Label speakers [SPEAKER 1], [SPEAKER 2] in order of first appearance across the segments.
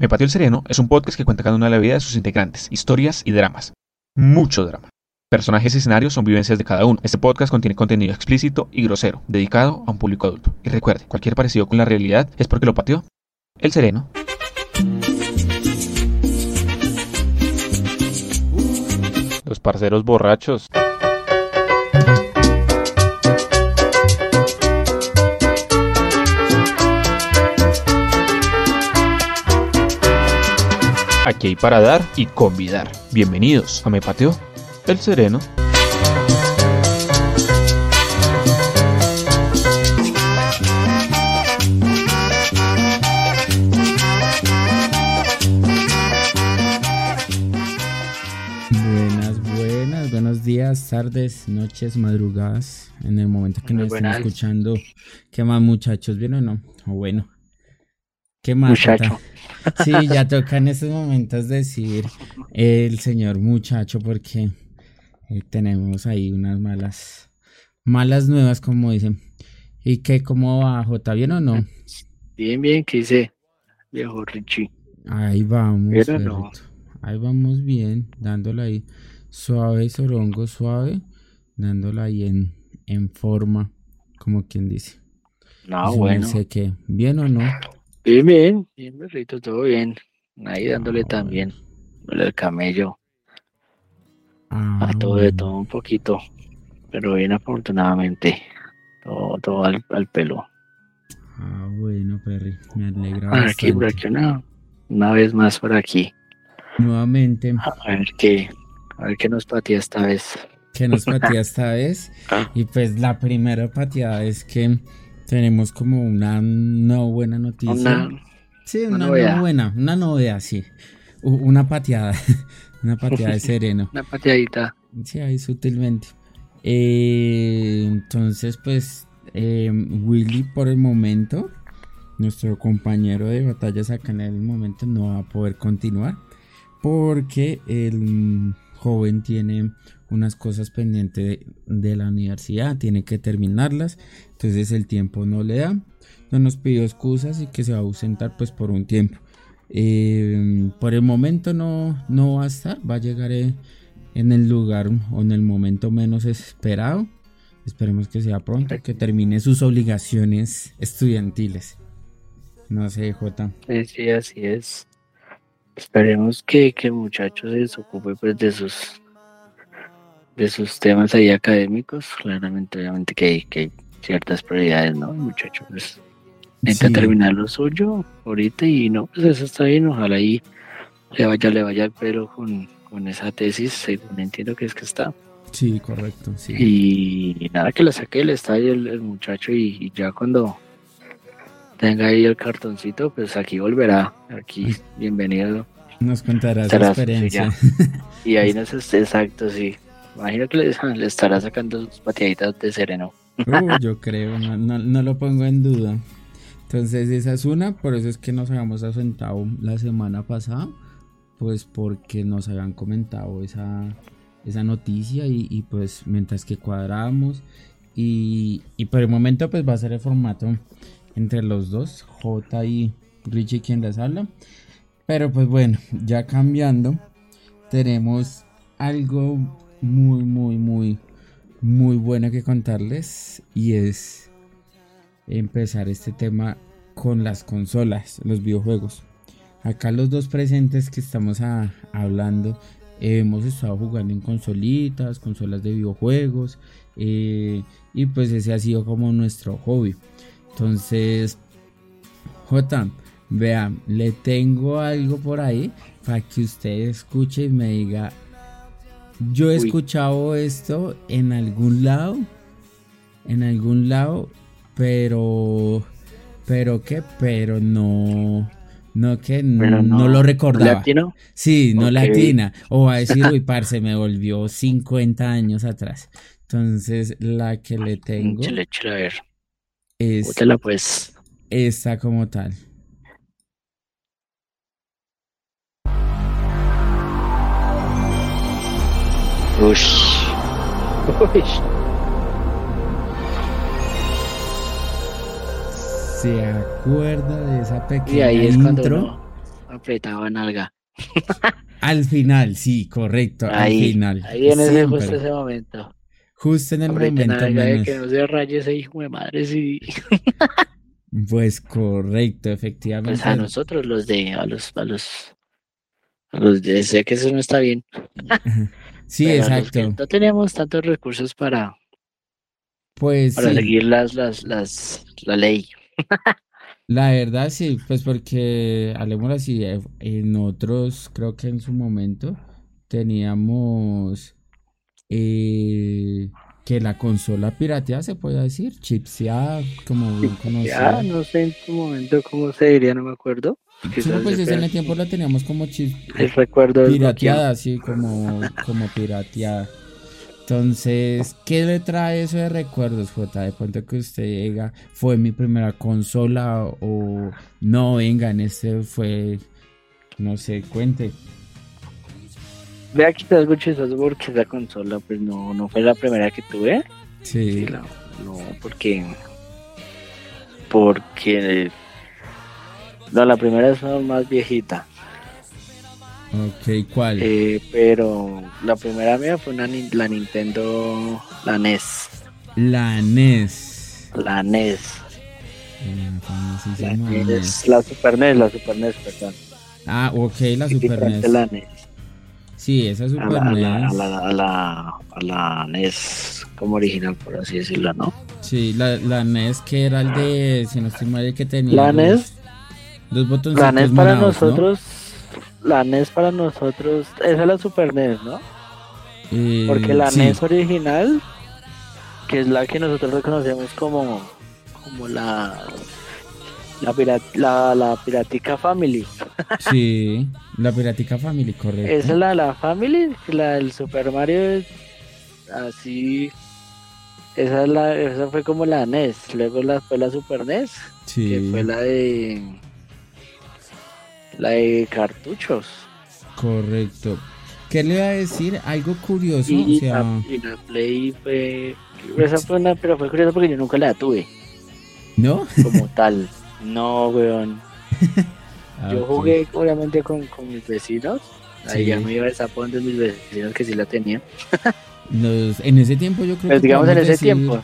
[SPEAKER 1] Me Patio el Sereno es un podcast que cuenta cada una de la vida de sus integrantes, historias y dramas. Mucho drama. Personajes y escenarios son vivencias de cada uno. Este podcast contiene contenido explícito y grosero, dedicado a un público adulto. Y recuerde, cualquier parecido con la realidad es porque lo pateó el sereno. Los parceros borrachos. Aquí hay para dar y convidar. Bienvenidos a Me Pateo el Sereno.
[SPEAKER 2] Buenas, buenas, buenos días, tardes, noches, madrugadas, en el momento que
[SPEAKER 3] Muy
[SPEAKER 2] nos estén
[SPEAKER 3] buenas.
[SPEAKER 2] escuchando. ¿Qué más, muchachos? ¿Bien o no? O bueno. ¿Qué más?
[SPEAKER 3] Muchacho.
[SPEAKER 2] Sí, ya toca en estos momentos decir el señor muchacho porque eh, tenemos ahí unas malas, malas nuevas, como dicen. ¿Y qué, cómo va, Jota? ¿Bien o no?
[SPEAKER 3] Bien, bien, ¿qué dice? Viejo Richie.
[SPEAKER 2] Ahí vamos,
[SPEAKER 3] Bien o no.
[SPEAKER 2] perrito. Ahí vamos bien, dándole ahí suave, sorongo, suave, dándole ahí en, en forma, como quien dice.
[SPEAKER 3] No, bueno.
[SPEAKER 2] que, ¿bien o no?
[SPEAKER 3] Bien, bien, bien, perrito, todo bien. Ahí dándole
[SPEAKER 2] Ah,
[SPEAKER 3] también. Dándole el camello.
[SPEAKER 2] Ah,
[SPEAKER 3] A todo de
[SPEAKER 2] bueno.
[SPEAKER 3] todo un poquito. Pero bien, afortunadamente. Todo, todo al, al pelo.
[SPEAKER 2] Ah, bueno, Perry, me alegra
[SPEAKER 3] Por aquí, por aquí, una, una vez más por aquí.
[SPEAKER 2] Nuevamente,
[SPEAKER 3] A ver qué, a ver qué nos patea esta vez.
[SPEAKER 2] que nos patea esta vez.
[SPEAKER 3] Ah.
[SPEAKER 2] Y pues la primera pateada es que tenemos como una no buena noticia.
[SPEAKER 3] Una,
[SPEAKER 2] Sí,
[SPEAKER 3] Una
[SPEAKER 2] una,
[SPEAKER 3] novedad.
[SPEAKER 2] no buena, una novedad, sí. Una pateada, una pateada de sereno.
[SPEAKER 3] una pateadita.
[SPEAKER 2] Sí, ahí sutilmente. Eh, entonces, pues, eh, Willy por el momento, nuestro compañero de batallas acá en el momento, no va a poder continuar porque el joven tiene unas cosas pendientes de, la universidad, tiene que terminarlas, entonces el tiempo no le da, no nos pidió excusas y que se va a ausentar pues por un tiempo. Eh, por el momento no, no va a estar, va a llegar eh, en el lugar o en el momento menos esperado. Esperemos que sea pronto, que termine sus obligaciones estudiantiles. No sé, Jota.
[SPEAKER 3] Sí, sí, así es. Esperemos que, que el muchacho se desocupe pues de sus de sus temas ahí académicos. Claramente, obviamente que hay, que hay ciertas prioridades, ¿no? El muchacho pues necesita
[SPEAKER 2] Sí.
[SPEAKER 3] terminar lo suyo ahorita y no, pues eso está bien. Ojalá ahí le vaya, le vaya el pelo con, con esa tesis, según entiendo que es que está.
[SPEAKER 2] Sí, correcto, sí.
[SPEAKER 3] Y nada, que le saque del estadio el, el muchacho y, y ya cuando tenga ahí el cartoncito, pues aquí volverá. Aquí, bienvenido.
[SPEAKER 2] Nos contará su experiencia.
[SPEAKER 3] Y ahí no es exacto, sí. Imagino que le, le estará sacando sus pateaditas de sereno.
[SPEAKER 2] Uh, yo creo, no, no, no lo pongo en duda. Entonces esa es una, por eso es que nos habíamos ausentado la semana pasada, pues porque nos habían comentado esa, esa noticia y, y, pues mientras que cuadramos y, y por el momento pues va a ser el formato entre los dos, J y Richie quien les habla. Pero pues bueno, ya cambiando, tenemos algo muy, muy, muy, muy bueno que contarles y es empezar este tema con las consolas, los videojuegos. Acá los dos presentes que estamos a- hablando eh, hemos estado jugando en consolitas, consolas de videojuegos eh, y pues ese ha sido como nuestro hobby. Entonces, J, vea, le tengo algo por ahí para que usted escuche y me diga, yo he
[SPEAKER 3] Uy.
[SPEAKER 2] escuchado esto en algún lado, en algún lado, pero, pero qué, pero no, no que no,
[SPEAKER 3] no-
[SPEAKER 2] lo recordaba.
[SPEAKER 3] ¿Latino?
[SPEAKER 2] Sí, no latina. O va a decir, uy, parce, me volvió 50 años atrás. Entonces, la que le tengo
[SPEAKER 3] Chile, chile, a ver.
[SPEAKER 2] es
[SPEAKER 3] Bótela pues.
[SPEAKER 2] esta como tal.
[SPEAKER 3] Ush. Ush.
[SPEAKER 2] ¿Se acuerda de esa
[SPEAKER 3] Y
[SPEAKER 2] pequeña
[SPEAKER 3] ahí es cuando
[SPEAKER 2] intro?
[SPEAKER 3] uno apretaba nalga.
[SPEAKER 2] Al final, sí, correcto,
[SPEAKER 3] Ahí,
[SPEAKER 2] al final.
[SPEAKER 3] ahí en ese,
[SPEAKER 2] Siempre.
[SPEAKER 3] justo ese momento.
[SPEAKER 2] Justo en el momento
[SPEAKER 3] nalga de que no se raye ese hijo de madre, sí.
[SPEAKER 2] Pues correcto, efectivamente.
[SPEAKER 3] Pues a nosotros los de, a los, a los, a los de, sé que eso no está bien.
[SPEAKER 2] Sí,
[SPEAKER 3] pero
[SPEAKER 2] exacto.
[SPEAKER 3] no teníamos tantos recursos para,
[SPEAKER 2] Pues
[SPEAKER 3] para
[SPEAKER 2] sí,
[SPEAKER 3] seguir las, las, las, la ley.
[SPEAKER 2] la verdad sí, pues porque hablemos así, eh, en otros, creo que en su momento teníamos eh, que la consola pirateada se puede decir, chipseada, como bien
[SPEAKER 3] Ya, no sé en tu momento cómo se diría, no me acuerdo.
[SPEAKER 2] Sí,
[SPEAKER 3] Quizás
[SPEAKER 2] pues eso en el tiempo la teníamos como
[SPEAKER 3] recuerdo desbloqueado.
[SPEAKER 2] pirateada, así como, como pirateada. Entonces, ¿qué le trae eso de recuerdos, Jota? De pronto que usted diga, fue mi primera consola o no, vengan, este fue, no sé, cuente.
[SPEAKER 3] Vea que algo chistoso porque esa consola pues no, no fue la primera que tuve.
[SPEAKER 2] Sí,
[SPEAKER 3] Sí, la- no, porque. Porque. No, la primera es más viejita.
[SPEAKER 2] ok, ¿cuál?
[SPEAKER 3] eh, pero la primera mía fue una, la Nintendo. La NES.
[SPEAKER 2] La NES.
[SPEAKER 3] La NES.
[SPEAKER 2] La
[SPEAKER 3] La
[SPEAKER 2] famosísima
[SPEAKER 3] NES.
[SPEAKER 2] NES.
[SPEAKER 3] La Super NES, la Super NES, perdón.
[SPEAKER 2] Ah, ok, la
[SPEAKER 3] Sí,
[SPEAKER 2] Super NES.
[SPEAKER 3] La NES.
[SPEAKER 2] Sí, esa
[SPEAKER 3] A
[SPEAKER 2] Super
[SPEAKER 3] la, a, la, a,
[SPEAKER 2] NES.
[SPEAKER 3] la, a, la, a la NES como original, por así decirlo, ¿no?
[SPEAKER 2] Sí, la, NES que era el de, si no estoy mal, el que tenía
[SPEAKER 3] La NES. La NES para
[SPEAKER 2] morados, ¿no?
[SPEAKER 3] nosotros. La NES para nosotros. Esa es la Super NES, ¿no?
[SPEAKER 2] Eh,
[SPEAKER 3] Porque la
[SPEAKER 2] sí,
[SPEAKER 3] NES original, que es la que nosotros reconocemos como, como la, la, pirat, la, la Piratica Family.
[SPEAKER 2] Sí, la Piratica Family, correcto.
[SPEAKER 3] Esa es la, la Family, la del Super Mario, es así. Esa, es la, esa fue como la NES. Luego la, fue la Super NES,
[SPEAKER 2] sí,
[SPEAKER 3] que fue la de. La de cartuchos.
[SPEAKER 2] correcto. ¿Qué le iba a decir? Algo curioso,
[SPEAKER 3] Y,
[SPEAKER 2] o sea,
[SPEAKER 3] la, y la Play fue. Esa fue una, pero fue curiosa porque yo nunca la tuve.
[SPEAKER 2] ¿no?
[SPEAKER 3] como tal. No, weón.
[SPEAKER 2] Ah,
[SPEAKER 3] Yo jugué obviamente con, con mis vecinos. Ahí
[SPEAKER 2] Sí.
[SPEAKER 3] ya me iba de sapón de mis vecinos que sí la tenían.
[SPEAKER 2] Los- en ese tiempo yo creo
[SPEAKER 3] Pues
[SPEAKER 2] que
[SPEAKER 3] digamos en ese
[SPEAKER 2] decir-
[SPEAKER 3] tiempo.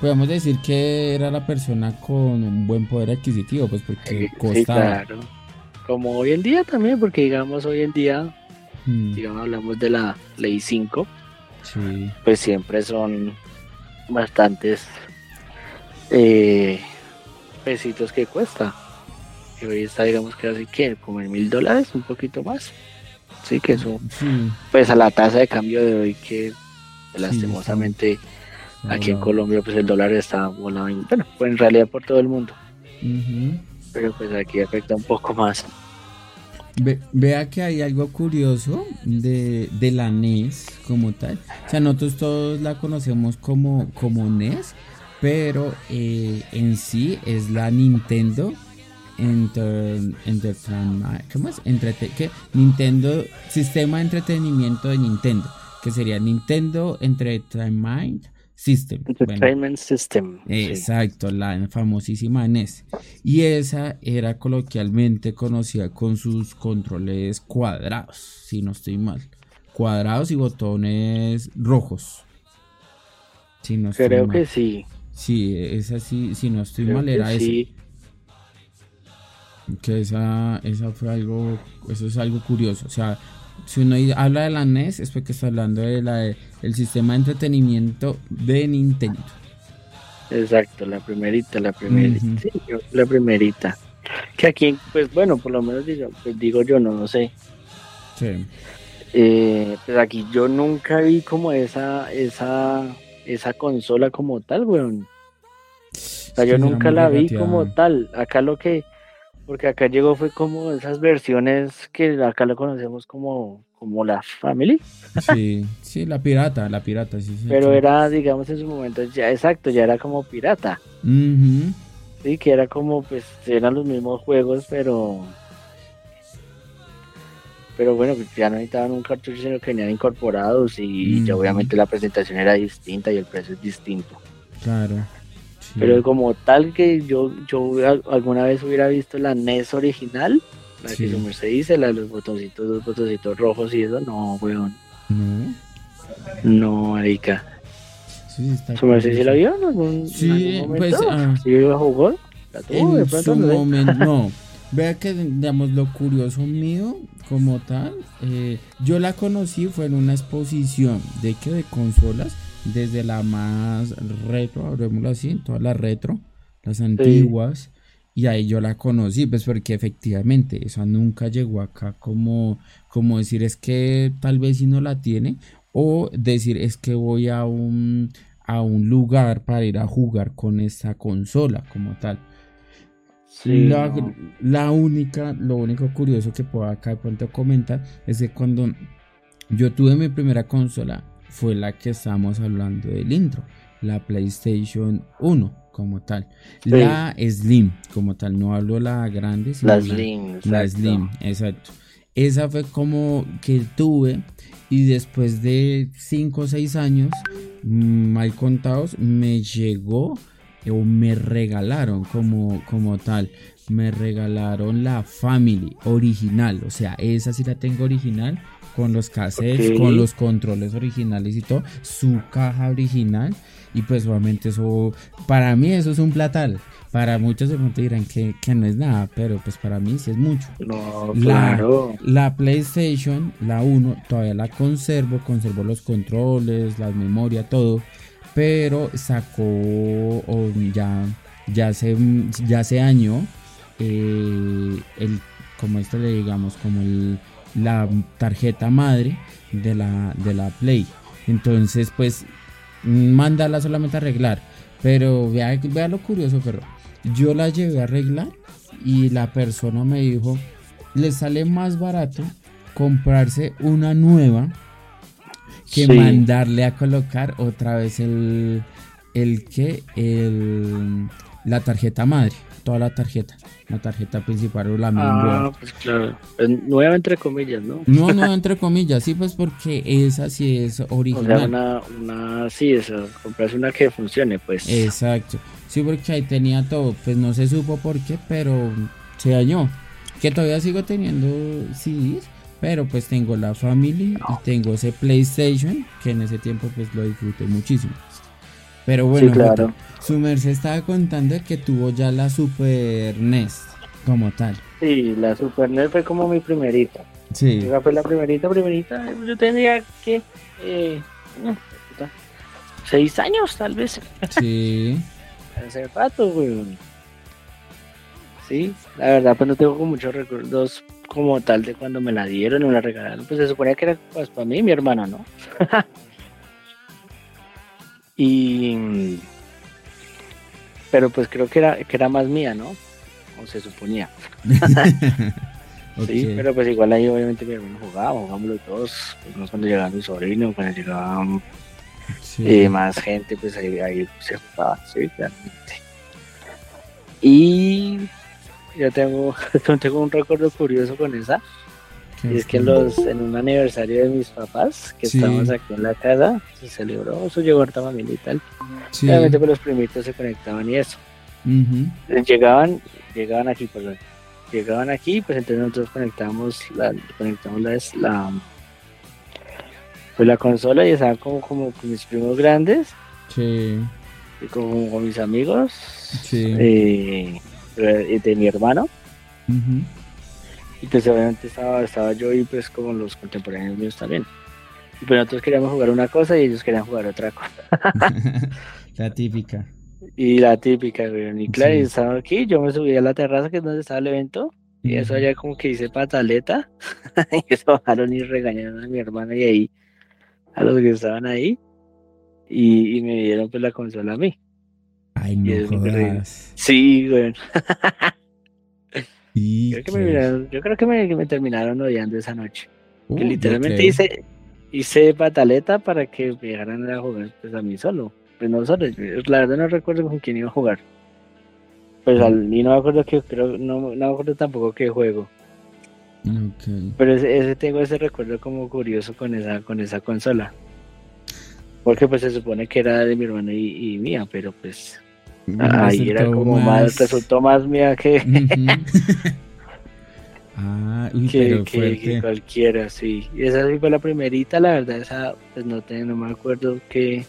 [SPEAKER 2] Podemos decir que era la persona con un buen poder adquisitivo, pues porque
[SPEAKER 3] Sí,
[SPEAKER 2] costaba.
[SPEAKER 3] claro. Como hoy en día también, porque digamos hoy en día,
[SPEAKER 2] Mm,
[SPEAKER 3] digamos hablamos de la Ley 5,
[SPEAKER 2] sí,
[SPEAKER 3] pues siempre son bastantes eh, pesitos que cuesta. Y hoy está digamos que así que como en mil dólares, un poquito más. Sí, que eso
[SPEAKER 2] sí.
[SPEAKER 3] pues a la tasa de cambio de hoy que lastimosamente aquí en Colombia pues el dólar está volado en- bueno pues en realidad por todo el mundo
[SPEAKER 2] ujú.
[SPEAKER 3] Pero pues aquí afecta un poco más
[SPEAKER 2] Ve- vea que hay algo curioso de, de la NES como tal. O sea, nosotros todos la conocemos como, como NES, pero eh, en sí es la Nintendo Enter, Entertainment- ¿cómo ¿qué? Nintendo Sistema de Entretenimiento de Nintendo, que sería Nintendo Entertainment System. Bueno,
[SPEAKER 3] Entertainment System sí.
[SPEAKER 2] Exacto, la famosísima NES. Y esa era coloquialmente conocida con sus controles cuadrados, si no estoy mal. Cuadrados y botones rojos. Si no estoy
[SPEAKER 3] creo
[SPEAKER 2] mal.
[SPEAKER 3] que sí
[SPEAKER 2] Sí, esa sí, si no estoy
[SPEAKER 3] creo
[SPEAKER 2] mal
[SPEAKER 3] que
[SPEAKER 2] era esa.
[SPEAKER 3] sí
[SPEAKER 2] Que esa, esa fue algo, eso es algo curioso. O sea, si uno habla de la NES es porque está hablando de la de- el sistema de entretenimiento de Nintendo.
[SPEAKER 3] exacto la primerita la primerita
[SPEAKER 2] Ujú.
[SPEAKER 3] sí, yo- la primerita que aquí pues bueno por lo menos digo, pues, digo yo no, no sé
[SPEAKER 2] Sí.
[SPEAKER 3] eh, pues aquí yo nunca vi como esa esa esa consola como tal weón O sea, yo nunca la vi como tal. Acá lo que, porque acá llegó fue como esas versiones que acá lo conocemos como, como la Family,
[SPEAKER 2] Sí, sí, la pirata, la pirata, sí, sí.
[SPEAKER 3] pero
[SPEAKER 2] sí.
[SPEAKER 3] era, digamos, en su momento ya exacto, ya era como pirata, sí, que era como, pues, eran los mismos juegos, pero, pero bueno, pues, ya no necesitaban un cartucho, sino que venían incorporados y ya obviamente la presentación era distinta y el precio es distinto.
[SPEAKER 2] Claro. Sí.
[SPEAKER 3] Pero como tal que yo, yo alguna vez hubiera visto la NES original, La
[SPEAKER 2] Sí.
[SPEAKER 3] que su merced dice, la de los botoncitos, los botoncitos rojos y eso, no, weón.
[SPEAKER 2] No.
[SPEAKER 3] No, marica.
[SPEAKER 2] Sí, está
[SPEAKER 3] ¿Su merced sí la
[SPEAKER 2] curioso.
[SPEAKER 3] vio en algún,
[SPEAKER 2] Sí,
[SPEAKER 3] en algún
[SPEAKER 2] pues,
[SPEAKER 3] momento?
[SPEAKER 2] ah.
[SPEAKER 3] ¿Sí la jugó? ¿La tuvo de
[SPEAKER 2] En
[SPEAKER 3] pronto?
[SPEAKER 2] su
[SPEAKER 3] No
[SPEAKER 2] momento, no. Vea que, digamos, lo curioso mío, como tal, eh, yo la conocí fue en una exposición de que de consolas, desde la más retro, hablemoslo así, todas las retro, las antiguas, y ahí yo la conocí, pues porque efectivamente, esa nunca llegó acá como, como decir es que tal vez si no la tiene, o decir es que voy a un, a un lugar para ir a jugar con esta consola como tal.
[SPEAKER 3] Sí,
[SPEAKER 2] la,
[SPEAKER 3] no.
[SPEAKER 2] la única, lo único curioso que puedo acá de pronto comentar es que cuando yo tuve mi primera consola fue la que estábamos hablando del intro, la PlayStation 1 como tal, la Slim como tal, no hablo la grande, sino
[SPEAKER 3] La Slim.
[SPEAKER 2] la. Slim, exacto. Esa fue como que tuve y después de 5 o 6 años, mm, mal contados, me llegó o me regalaron como, como tal. Me regalaron la Family original. O sea, esa sí la tengo original. Con los cassettes,
[SPEAKER 3] Ok.
[SPEAKER 2] con los controles originales y todo. Su caja original. Y pues obviamente eso, para mí eso es un platal. Para muchos de pronto dirán que, que no es nada, pero pues para mí sí es mucho.
[SPEAKER 3] No,
[SPEAKER 2] La-
[SPEAKER 3] claro.
[SPEAKER 2] La PlayStation, la 1, todavía la conservo, conservo los controles, la memoria, todo, pero sacó o ya, ya se, ya se año eh, el, como esto le digamos, como el, la tarjeta madre de la, de la Play. Entonces, pues, mándala solamente a arreglar. Pero vea, vea lo curioso, pero yo la llevé a arreglar y la persona me dijo, le sale más barato comprarse una nueva que
[SPEAKER 3] Sí.
[SPEAKER 2] mandarle a colocar otra vez el, el que, el, la tarjeta madre, toda la tarjeta, la tarjeta principal o la
[SPEAKER 3] Ah,
[SPEAKER 2] mainboard.
[SPEAKER 3] pues claro. Pues, nueva entre comillas, ¿no?
[SPEAKER 2] No, no, entre comillas, sí, pues porque esa sí es
[SPEAKER 3] O sea,
[SPEAKER 2] original.
[SPEAKER 3] una, una, sí, eso, comprarse una que funcione, pues.
[SPEAKER 2] Exacto. Sí, porque ahí tenía todo. Pues no se supo por qué, pero se dañó. Que todavía sigo teniendo CDs. Pero pues tengo la Family y tengo ese PlayStation. Que en ese tiempo pues lo disfruté muchísimo. Pero bueno,
[SPEAKER 3] sí, claro.
[SPEAKER 2] Jota, su merced estaba contando que tuvo ya la Super NES como tal.
[SPEAKER 3] Sí, la Super NES fue como mi primerita.
[SPEAKER 2] Sí.
[SPEAKER 3] Esa fue la primerita, primerita. Yo tenía que. Eh, no, seis años, tal vez.
[SPEAKER 2] Sí.
[SPEAKER 3] Hace rato, weón. Sí, la verdad, pues no tengo muchos recuerdos como tal de cuando me la dieron o me la regalaron. Pues se suponía que era pues, para mí y mi hermano, ¿no? y. Pero pues creo que era, que era más mía, ¿no? O se suponía. Sí, pero pues igual ahí obviamente mi hermano jugaba, jugámoslo todos. Pues, no cuando llegaba mi sobrino, cuando llegaba
[SPEAKER 2] Sí.
[SPEAKER 3] eh, más gente, pues ahí, ahí se jugaba, sí, realmente. Y yo tengo, tengo un recuerdo curioso con esa.
[SPEAKER 2] ¿Qué
[SPEAKER 3] Y es que en, los, en un aniversario de mis papás, que
[SPEAKER 2] Sí.
[SPEAKER 3] estábamos aquí en la casa, se celebró, eso llegó harta familia y tal.
[SPEAKER 2] Sí.
[SPEAKER 3] Obviamente pues los primitos se conectaban y eso. Entonces, Llegaban, llegaban aquí, perdón. Llegaban aquí, pues entonces nosotros conectamos la, conectamos la, la, pues, la consola y estaban como, como con mis primos grandes
[SPEAKER 2] Sí.
[SPEAKER 3] y como con mis amigos
[SPEAKER 2] Sí.
[SPEAKER 3] eh, de, mi hermano. Y pues obviamente estaba, estaba yo y pues como los contemporáneos míos también. Y pues nosotros queríamos jugar una cosa y ellos querían jugar otra cosa.
[SPEAKER 2] La típica.
[SPEAKER 3] Y la típica, güey. Y claro,
[SPEAKER 2] Sí.
[SPEAKER 3] y estaba aquí, yo me subí a la terraza que es donde estaba el evento. Y eso allá como que hice pataleta. y eso bajaron y regañaron a mi hermana y ahí, a los que estaban ahí. Y, y me dieron pues la consola a mí.
[SPEAKER 2] Ay, no jodas.
[SPEAKER 3] Sí, güey.
[SPEAKER 2] Y
[SPEAKER 3] Creo que me
[SPEAKER 2] que-
[SPEAKER 3] miraron- yo creo que me, terminaron odiando esa noche.
[SPEAKER 2] Uh,
[SPEAKER 3] que
[SPEAKER 2] yo
[SPEAKER 3] literalmente hice, hice pataleta para que me dejaran a jugar pues a mí solo. Pues no solo, la verdad no recuerdo con quién iba a jugar. Pues
[SPEAKER 2] Mm.
[SPEAKER 3] al, y no me acuerdo que creo, no, no me acuerdo tampoco qué juego.
[SPEAKER 2] Ok.
[SPEAKER 3] Pero ese, ese tengo ese recuerdo como curioso con esa, con esa consola. Porque pues se supone que era de mi hermano y, y mía, pero pues ahí era como más, resultó más mía que.
[SPEAKER 2] Ah, uy,
[SPEAKER 3] que,
[SPEAKER 2] pero
[SPEAKER 3] que- que
[SPEAKER 2] fuerte.
[SPEAKER 3] cualquiera, sí. Esa sí fue la primerita, la verdad, esa, pues no, te, no me acuerdo qué,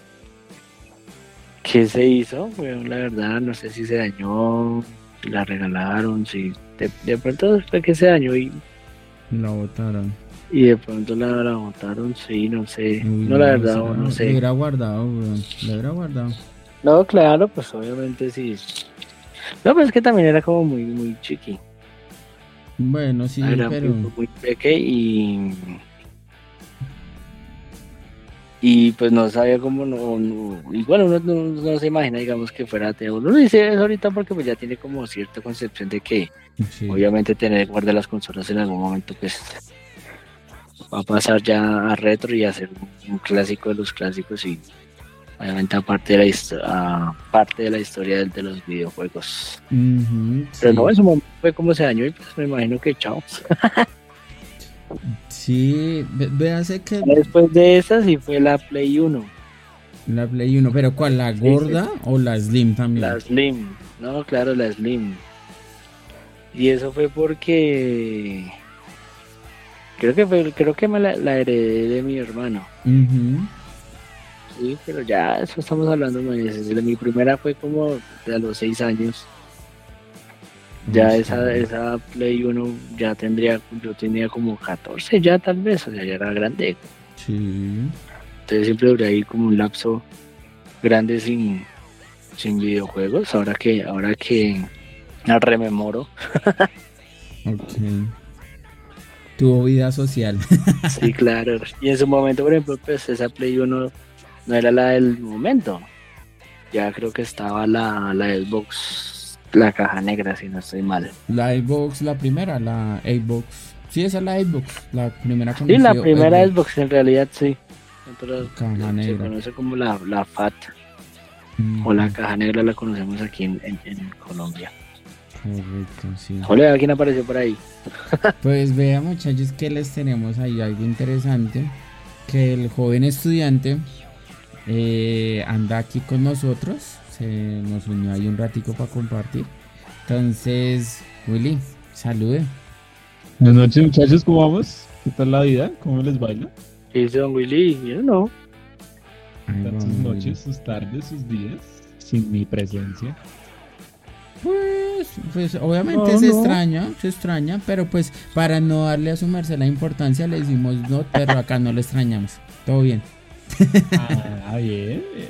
[SPEAKER 3] qué se hizo, bueno, la verdad, no sé si se dañó, si la regalaron, si de, de pronto fue que se dañó y,
[SPEAKER 2] La botaron.
[SPEAKER 3] y de pronto la, la botaron, sí, no sé,
[SPEAKER 2] Uy,
[SPEAKER 3] no la verdad, no sé.
[SPEAKER 2] hubiera guardado. Lo hubiera guardado.
[SPEAKER 3] No, claro, pues obviamente sí. No, pero es que también era como muy, muy chiqui.
[SPEAKER 2] Bueno, sí,
[SPEAKER 3] era
[SPEAKER 2] pero.
[SPEAKER 3] muy, muy peque y y pues no sabía cómo no, no- igual uno no, no se imagina digamos que fuera a tener uno dice eso ahorita porque pues ya tiene como cierta concepción de que
[SPEAKER 2] Sí.
[SPEAKER 3] obviamente tener guardar las consolas en algún momento pues va a pasar ya a retro y a ser un clásico de los clásicos y obviamente aparte de la historia parte de la historia de, los videojuegos pero
[SPEAKER 2] sí.
[SPEAKER 3] no en su momento fue como se dañó y pues me imagino que chao
[SPEAKER 2] Sí, véase que
[SPEAKER 3] Después de esa sí fue la Play 1,
[SPEAKER 2] la Play 1, pero ¿cuál? ¿La gorda o la Slim también?
[SPEAKER 3] la Slim. No, claro, la Slim. Y eso fue porque creo que fue, creo que me la, la heredé de mi hermano. Sí, pero ya eso estamos hablando. Mi primera fue como de a los seis años. Ya esa, esa Play 1 ya tendría, yo tenía como 14 ya tal vez, o sea, ya era grande.
[SPEAKER 2] Sí.
[SPEAKER 3] Entonces siempre duré ahí como un lapso grande sin, sin videojuegos. Ahora que, ahora que la rememoro,
[SPEAKER 2] Ok. Tuvo vida social.
[SPEAKER 3] sí, claro. Y en su momento, por ejemplo, pues esa Play 1 no era la del momento. Ya creo que estaba la, la Xbox, la caja negra, si no estoy mal.
[SPEAKER 2] La Xbox, la primera, la Xbox. Sí, esa es la Xbox, la primera
[SPEAKER 3] Sí, la primera Xbox en realidad sí. Pero
[SPEAKER 2] Caja
[SPEAKER 3] se
[SPEAKER 2] negra.
[SPEAKER 3] conoce como la, la FAT
[SPEAKER 2] Mm,
[SPEAKER 3] o la caja negra la conocemos aquí en, en- en Colombia.
[SPEAKER 2] Correcto, sí.
[SPEAKER 3] Hola, ¿quién apareció por ahí?
[SPEAKER 2] Pues vea muchachos que les tenemos ahí algo interesante, que el joven estudiante eh, anda aquí con nosotros, se nos unió ahí un ratico para compartir. Entonces, Willy, salude.
[SPEAKER 1] Buenas noches, muchachos, ¿cómo vamos? ¿Qué tal la vida? ¿Cómo les baila?
[SPEAKER 3] ¿Qué dice Don Willy? Yo no.
[SPEAKER 2] Ahí
[SPEAKER 1] ¿Qué tal
[SPEAKER 2] vamos,
[SPEAKER 1] sus noches, sus tardes, sus días? Sin mi presencia.
[SPEAKER 2] Pues, pues obviamente
[SPEAKER 1] No,
[SPEAKER 2] se
[SPEAKER 1] no.
[SPEAKER 2] extraña, se extraña, pero pues para no darle a su merced la importancia le decimos no, pero acá no le extrañamos. Todo bien.
[SPEAKER 1] Ah, bien. bien.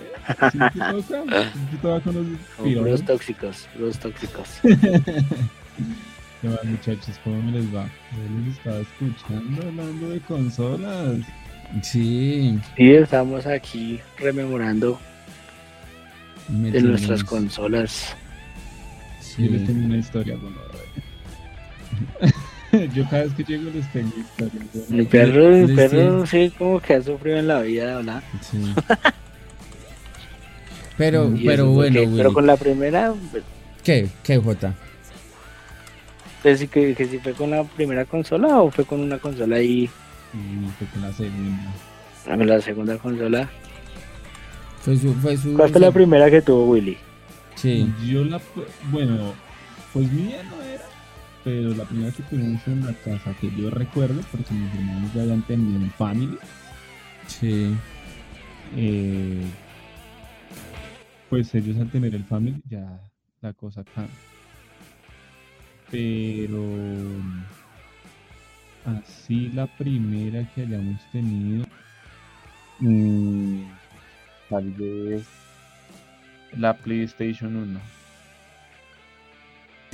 [SPEAKER 1] Sí, ¿qué toca? ¿Qué toca con los
[SPEAKER 3] tóxicos, los tóxicos.
[SPEAKER 1] ¿Qué más, muchachos? ¿Cómo me les va? Yo les estaba escuchando hablando de consolas.
[SPEAKER 2] Sí.
[SPEAKER 3] Sí, estamos aquí rememorando de
[SPEAKER 2] metimos-
[SPEAKER 3] nuestras consolas.
[SPEAKER 2] sí.
[SPEAKER 1] Yo les tengo una historia con Yo cada vez que llego les tengo historias.
[SPEAKER 3] Mi perro, mi
[SPEAKER 2] Sí,
[SPEAKER 3] perro sí como que ha sufrido en la vida, ¿verdad?
[SPEAKER 2] Sí. Pero,
[SPEAKER 3] Y
[SPEAKER 2] pero bueno,
[SPEAKER 3] pero con la primera,
[SPEAKER 2] ¿Qué? ¿Qué, Jota?
[SPEAKER 3] pues sí que, que si fue con la primera consola o fue con una consola ahí,
[SPEAKER 1] Y fue con la segunda.
[SPEAKER 3] a ver, la segunda consola.
[SPEAKER 2] Fue su, fue su.
[SPEAKER 3] ¿Cuál fue la primera que tuvo Willy?
[SPEAKER 2] Sí.
[SPEAKER 1] Yo la. Bueno, pues mía no era. Pero la primera que tuvimos en la casa que yo recuerdo, porque mis hermanos ya habían tenido un family.
[SPEAKER 2] Sí.
[SPEAKER 1] eh, pues ellos al tener el family ya la cosa cambia. Pero así la primera que hayamos tenido, mm, tal vez la PlayStation 1.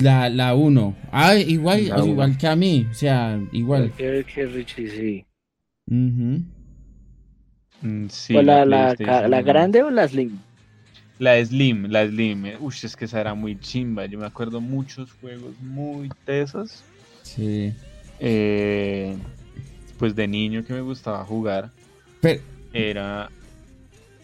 [SPEAKER 2] La, la 1. Ah, igual,
[SPEAKER 3] La uno.
[SPEAKER 2] igual que a mí. O sea, igual.
[SPEAKER 3] Que, que Richie, sí.
[SPEAKER 1] Mm, sí,
[SPEAKER 3] ¿O la, la, la
[SPEAKER 1] 1.
[SPEAKER 3] grande o la Slim?
[SPEAKER 1] La Slim, la Slim. eh, Uy, es que esa era muy chimba. Yo me acuerdo muchos juegos muy tesos.
[SPEAKER 2] Sí.
[SPEAKER 1] eh, pues de niño que me gustaba jugar.
[SPEAKER 2] Pero,
[SPEAKER 1] Era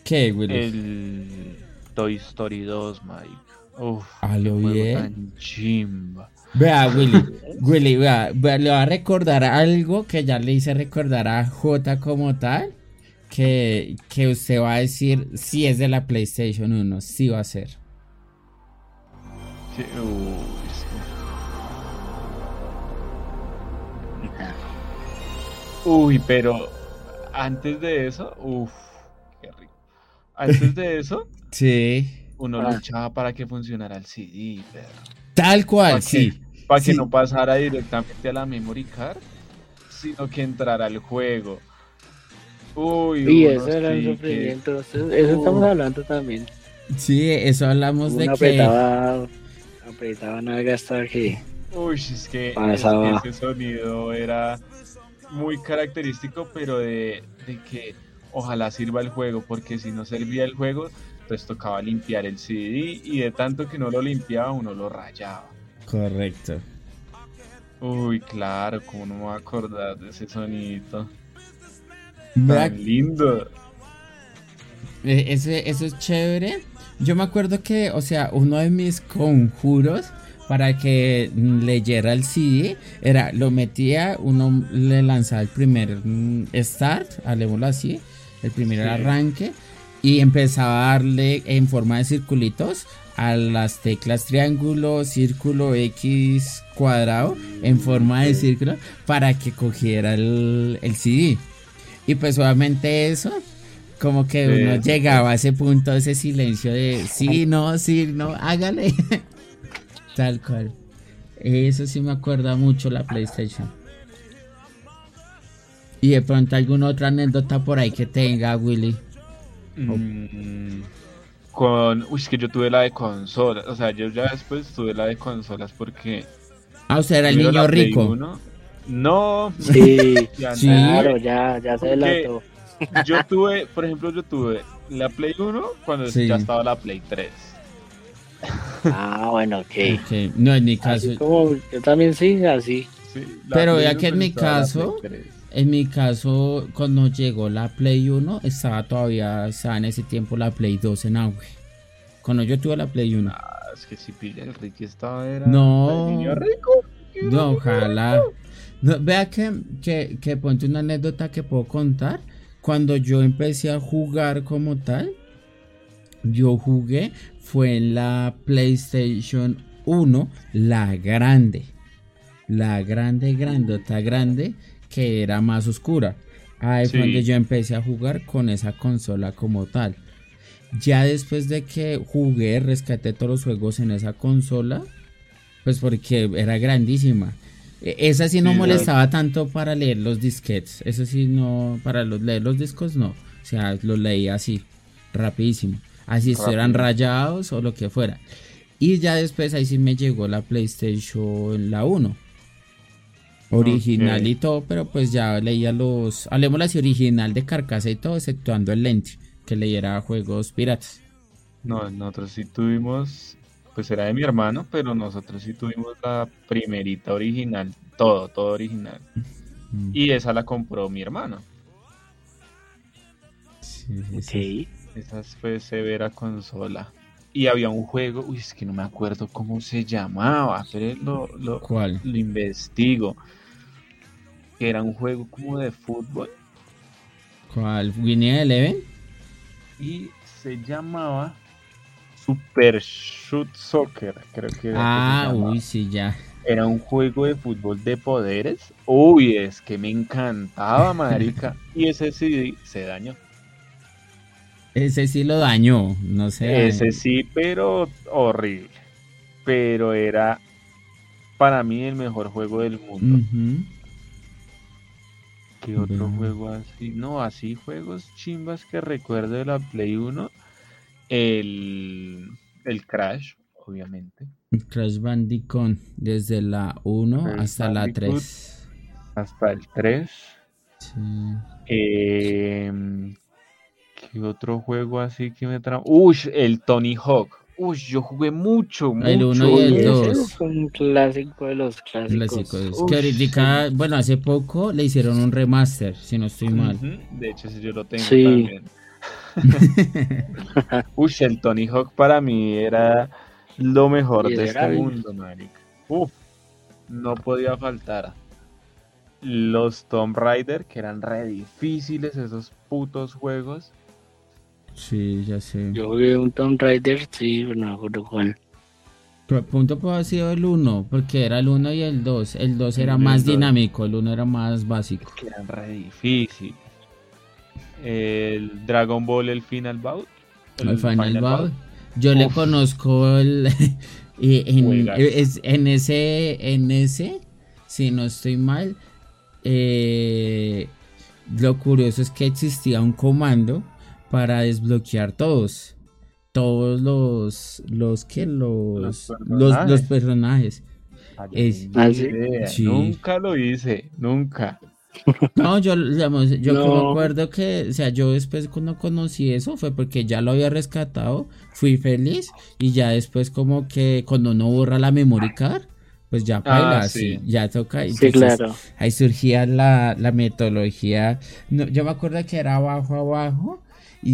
[SPEAKER 2] ¿qué, Willy?
[SPEAKER 1] el Toy Story 2, Mike. Uf,
[SPEAKER 2] A lo bien.
[SPEAKER 1] tan chimba.
[SPEAKER 2] Vea, Willy. Willy, vea, vea, le va a recordar algo que ya le hice recordar a J como tal. Que, que usted va a decir si es de la PlayStation 1. Sí va a ser.
[SPEAKER 1] Sí, uy, sí. Uy, pero antes de eso, uff, qué rico. Antes de eso,
[SPEAKER 2] Sí.
[SPEAKER 1] Uno
[SPEAKER 3] Ah.
[SPEAKER 1] luchaba para que funcionara el CD, pero
[SPEAKER 2] Tal cual,
[SPEAKER 1] ¿Para
[SPEAKER 2] sí.
[SPEAKER 1] para que no pasara directamente a la memory card, sino que entrara al juego. Uy,
[SPEAKER 3] Y eso era un sufrimiento. Eso, eso estamos hablando también.
[SPEAKER 2] Sí, eso hablamos de que.
[SPEAKER 3] apretaba, apretaba nalga hasta que.
[SPEAKER 1] Uy, es que, es que ese sonido era muy característico, pero de, de que ojalá sirva el juego, porque si no servía el juego, pues tocaba limpiar el CD y de tanto que no lo limpiaba, uno lo rayaba.
[SPEAKER 2] Correcto.
[SPEAKER 1] Uy, claro, como no me voy a acordar de ese sonidito
[SPEAKER 2] Vea
[SPEAKER 1] tan lindo.
[SPEAKER 2] Eh, Ese, eso es chévere. Yo me acuerdo que, o sea, uno de mis conjuros para que leyera el CD era lo metía, uno le lanzaba el primer mm, start, hablemoslo así, el primer
[SPEAKER 1] Sí.
[SPEAKER 2] arranque, y empezaba a darle en forma de circulitos a las teclas triángulo, círculo, X, cuadrado, en forma de círculo, para que cogiera el, el CD. Y pues obviamente eso, como que
[SPEAKER 1] Sí.
[SPEAKER 2] uno llegaba a ese punto, ese silencio de sí, no, sí, no, hágale. Tal cual. Eso sí me acuerda mucho la PlayStation. Y de pronto alguna otra anécdota por ahí que tenga, Willy.
[SPEAKER 1] Mm, con, uy, es que yo tuve la de consolas, o sea, yo ya después tuve la de consolas porque...
[SPEAKER 2] Ah, o sea, era el niño rico.
[SPEAKER 1] uno- No,
[SPEAKER 3] Sí,
[SPEAKER 1] ya
[SPEAKER 2] Sí.
[SPEAKER 1] no.
[SPEAKER 3] claro, ya, ya se delató.
[SPEAKER 1] Yo tuve, por ejemplo, yo tuve la Play 1 cuando
[SPEAKER 2] Sí.
[SPEAKER 1] ya estaba la Play 3.
[SPEAKER 3] Ah, bueno, ok.
[SPEAKER 2] Ok, No, en mi caso,
[SPEAKER 3] Así como yo también sí, así.
[SPEAKER 1] Sí,
[SPEAKER 2] Pero
[SPEAKER 1] 1
[SPEAKER 2] que en mi caso-
[SPEAKER 1] Play 3.
[SPEAKER 2] En mi caso, cuando llegó la Play 1, estaba todavía, estaba en ese tiempo la Play 2 en auge. Cuando yo tuve la Play 1.
[SPEAKER 1] Ah, es que si pilla el Ricky estaba era
[SPEAKER 2] No.
[SPEAKER 1] el niño rico.
[SPEAKER 2] No, ojalá. No, vea que, que, que ponte una anécdota que puedo contar. Cuando yo empecé a jugar como tal, yo jugué, fue en la PlayStation 1, la grande. La grande, grandota, grande, que era más oscura. Ahí fue donde yo empecé a jugar con esa consola como tal. Ya después de que jugué, rescaté todos los juegos en esa consola, pues porque era grandísima. E- Esa sí no
[SPEAKER 1] Sí,
[SPEAKER 2] molestaba tanto para leer los disquetes. Eso sí no, para los, leer los discos no. O sea, los leía así, rapidísimo. Así estuvieran
[SPEAKER 1] Rápido.
[SPEAKER 2] rayados o lo que fuera. Y ya después ahí sí me llegó la PlayStation, la 1. Original y todo, pero pues ya leía los... Hablemos así, original de carcasa y todo, exceptuando el lente, que leyera juegos piratas.
[SPEAKER 1] No, nosotros sí tuvimos, pues era de mi hermano, pero nosotros sí tuvimos la primerita original, todo, todo original.
[SPEAKER 2] Mm,
[SPEAKER 1] Y esa la compró mi hermano.
[SPEAKER 2] sí, sí, sí.
[SPEAKER 3] Ok.
[SPEAKER 1] Esa fue severa consola. Y había un juego, uy, es que no me acuerdo cómo se llamaba, pero lo, lo,
[SPEAKER 2] ¿Cuál?
[SPEAKER 1] lo investigo. Que era un juego como de fútbol
[SPEAKER 2] ¿Cuál? ¿Winnie Eleven?
[SPEAKER 1] y se llamaba Super Shoot Soccer, creo que era.
[SPEAKER 2] Ah, uy, sí, ya.
[SPEAKER 1] Era un juego de fútbol de poderes. Uy, es que me encantaba, marica. y ese CD se dañó.
[SPEAKER 2] Ese sí lo dañó, no sé.
[SPEAKER 1] Ese sí, pero horrible. Pero era para mí el mejor juego del mundo.
[SPEAKER 2] Ujú.
[SPEAKER 1] ¿Qué otro juego así? No, así juegos chimbas que recuerdo de la Play 1. El, el Crash, obviamente.
[SPEAKER 2] Crash Bandicoot desde la 1
[SPEAKER 1] Crash
[SPEAKER 2] hasta la
[SPEAKER 1] Bandicoot.
[SPEAKER 2] 3.
[SPEAKER 1] Hasta el 3.
[SPEAKER 2] Sí.
[SPEAKER 1] Em, ¿Qué otro juego así que me trae? Uy, el Tony Hawk. Uy, yo jugué mucho, mucho.
[SPEAKER 2] El uno y el
[SPEAKER 1] mucho.
[SPEAKER 2] dos.
[SPEAKER 3] Ese es un clásico de los clásicos.
[SPEAKER 2] Clásicos.
[SPEAKER 1] Uy,
[SPEAKER 2] Que ahorita, bueno, hace poco le hicieron un remaster, si no estoy mal.
[SPEAKER 1] De hecho, ese yo lo tengo
[SPEAKER 3] Sí.
[SPEAKER 1] también. Uy, el Tony Hawk para mí era lo mejor
[SPEAKER 3] Y
[SPEAKER 1] de este mundo, marica. Uf, no podía faltar. Los Tomb Raider, que eran re difíciles esos putos juegos.
[SPEAKER 2] Sí, ya sé.
[SPEAKER 3] Yo jugué un Tomb Raider, sí, pero no me acuerdo cuál.
[SPEAKER 2] Pero punto puede haber sido el 1, porque era el 1 y el 2. El 2 era
[SPEAKER 1] El
[SPEAKER 2] más
[SPEAKER 1] dos.
[SPEAKER 2] dinámico, el 1 era más básico.
[SPEAKER 1] Que eran re difícil. El Dragon Ball, el Final Bout.
[SPEAKER 2] El Final, Bout. Yo le
[SPEAKER 1] Uf.
[SPEAKER 2] conozco el. y en, es- en ese. En ese. Si no estoy mal. eh, lo curioso es que existía un comando para desbloquear todos. Todos los. Los que los.
[SPEAKER 1] Los
[SPEAKER 2] Los, los
[SPEAKER 1] personajes.
[SPEAKER 2] personajes.
[SPEAKER 1] Ah,
[SPEAKER 2] Es-
[SPEAKER 1] ni
[SPEAKER 3] sí.
[SPEAKER 1] idea,
[SPEAKER 2] Sí.
[SPEAKER 1] Nunca lo hice, nunca.
[SPEAKER 2] No, yo, digamos, yo
[SPEAKER 3] No.
[SPEAKER 2] como acuerdo que, o sea, yo después cuando conocí eso fue porque ya lo había rescatado, fui feliz y ya después como que cuando uno borra la memory card, pues ya baila,
[SPEAKER 1] Ah, sí.
[SPEAKER 2] sí, ya toca.
[SPEAKER 3] Sí,
[SPEAKER 2] entonces,
[SPEAKER 3] claro.
[SPEAKER 2] Ahí surgía la, la metodología, no, yo me acuerdo que era abajo, abajo,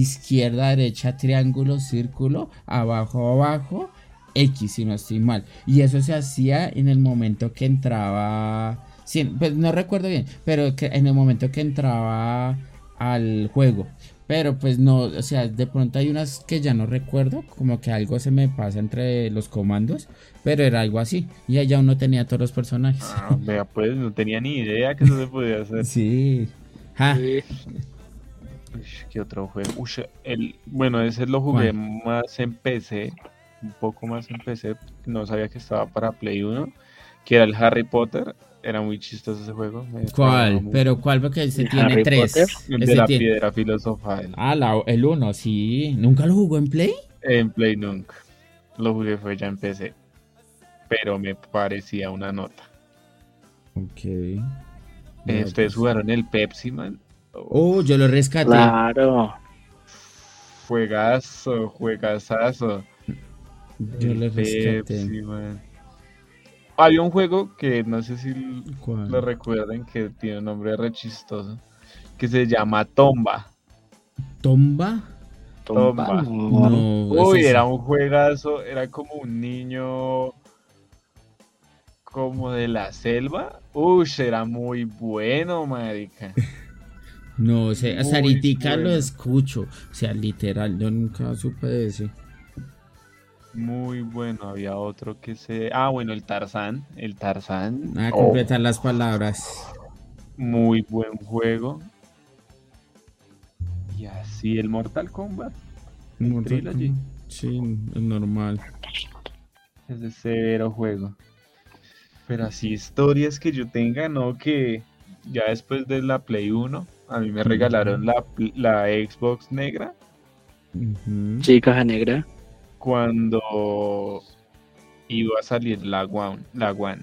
[SPEAKER 2] izquierda, derecha, triángulo, círculo, abajo, abajo, X, si no estoy mal. Y eso se hacía en el momento que entraba, sí, pues no recuerdo bien, pero que en el momento que entraba al juego. Pero pues no, o sea, de pronto hay unas que ya no recuerdo, como que algo se me pasa entre los comandos, pero era algo así. Y allá uno tenía todos los personajes.
[SPEAKER 1] Ah, vea, pues no tenía ni idea que eso se podía hacer.
[SPEAKER 2] Sí. Ja,
[SPEAKER 3] Sí.
[SPEAKER 1] ¿Qué otro juego? Ush, el, bueno, ese lo jugué más en PC, un poco más en PC, no sabía que estaba para Play 1, que era el Harry Potter, era muy chistoso ese juego.
[SPEAKER 2] ¿Cuál? Pero ¿cuál? Porque
[SPEAKER 3] ¿El
[SPEAKER 2] tiene
[SPEAKER 3] Harry
[SPEAKER 2] tres.
[SPEAKER 3] Potter?
[SPEAKER 1] El de la
[SPEAKER 2] tiene-
[SPEAKER 1] piedra filosofal.
[SPEAKER 2] Ah, la- el uno, sí. ¿Nunca lo jugó en Play?
[SPEAKER 1] En Play nunca, lo jugué fue ya en PC, pero me parecía una nota.
[SPEAKER 2] Ok.
[SPEAKER 1] Eh, ¿Ustedes jugaron el Pepsi Man?
[SPEAKER 2] Oh, yo lo rescaté.
[SPEAKER 3] Claro.
[SPEAKER 1] Juegazo, juegazazo.
[SPEAKER 2] Yo lo
[SPEAKER 1] El
[SPEAKER 2] rescaté.
[SPEAKER 1] Pepsi Man. Había un juego que no sé si
[SPEAKER 2] ¿Cuál?
[SPEAKER 1] lo recuerden que tiene un nombre re chistoso que se llama Tomba.
[SPEAKER 2] ¿Tomba?
[SPEAKER 3] Tomba. No.
[SPEAKER 1] Uy, era un juegazo, era como un niño como de la selva. Uy, era muy bueno, marica.
[SPEAKER 2] No, o sea, Saritica lo escucho. O sea, literal, yo nunca supe de ese.
[SPEAKER 1] Muy bueno. Había otro que se. Ah, bueno, el Tarzán. El Tarzán.
[SPEAKER 2] A
[SPEAKER 1] Oh,
[SPEAKER 2] completar las palabras.
[SPEAKER 1] muy buen juego. Y así el Mortal Kombat. el
[SPEAKER 2] Mortal. Kombat. Sí, es normal.
[SPEAKER 1] Ese severo juego. Pero así historias que yo tenga, no que ya después de la Play 1, a mí me regalaron la, la Xbox negra.
[SPEAKER 3] Sí, caja negra.
[SPEAKER 1] cuando iba a salir la One. La One.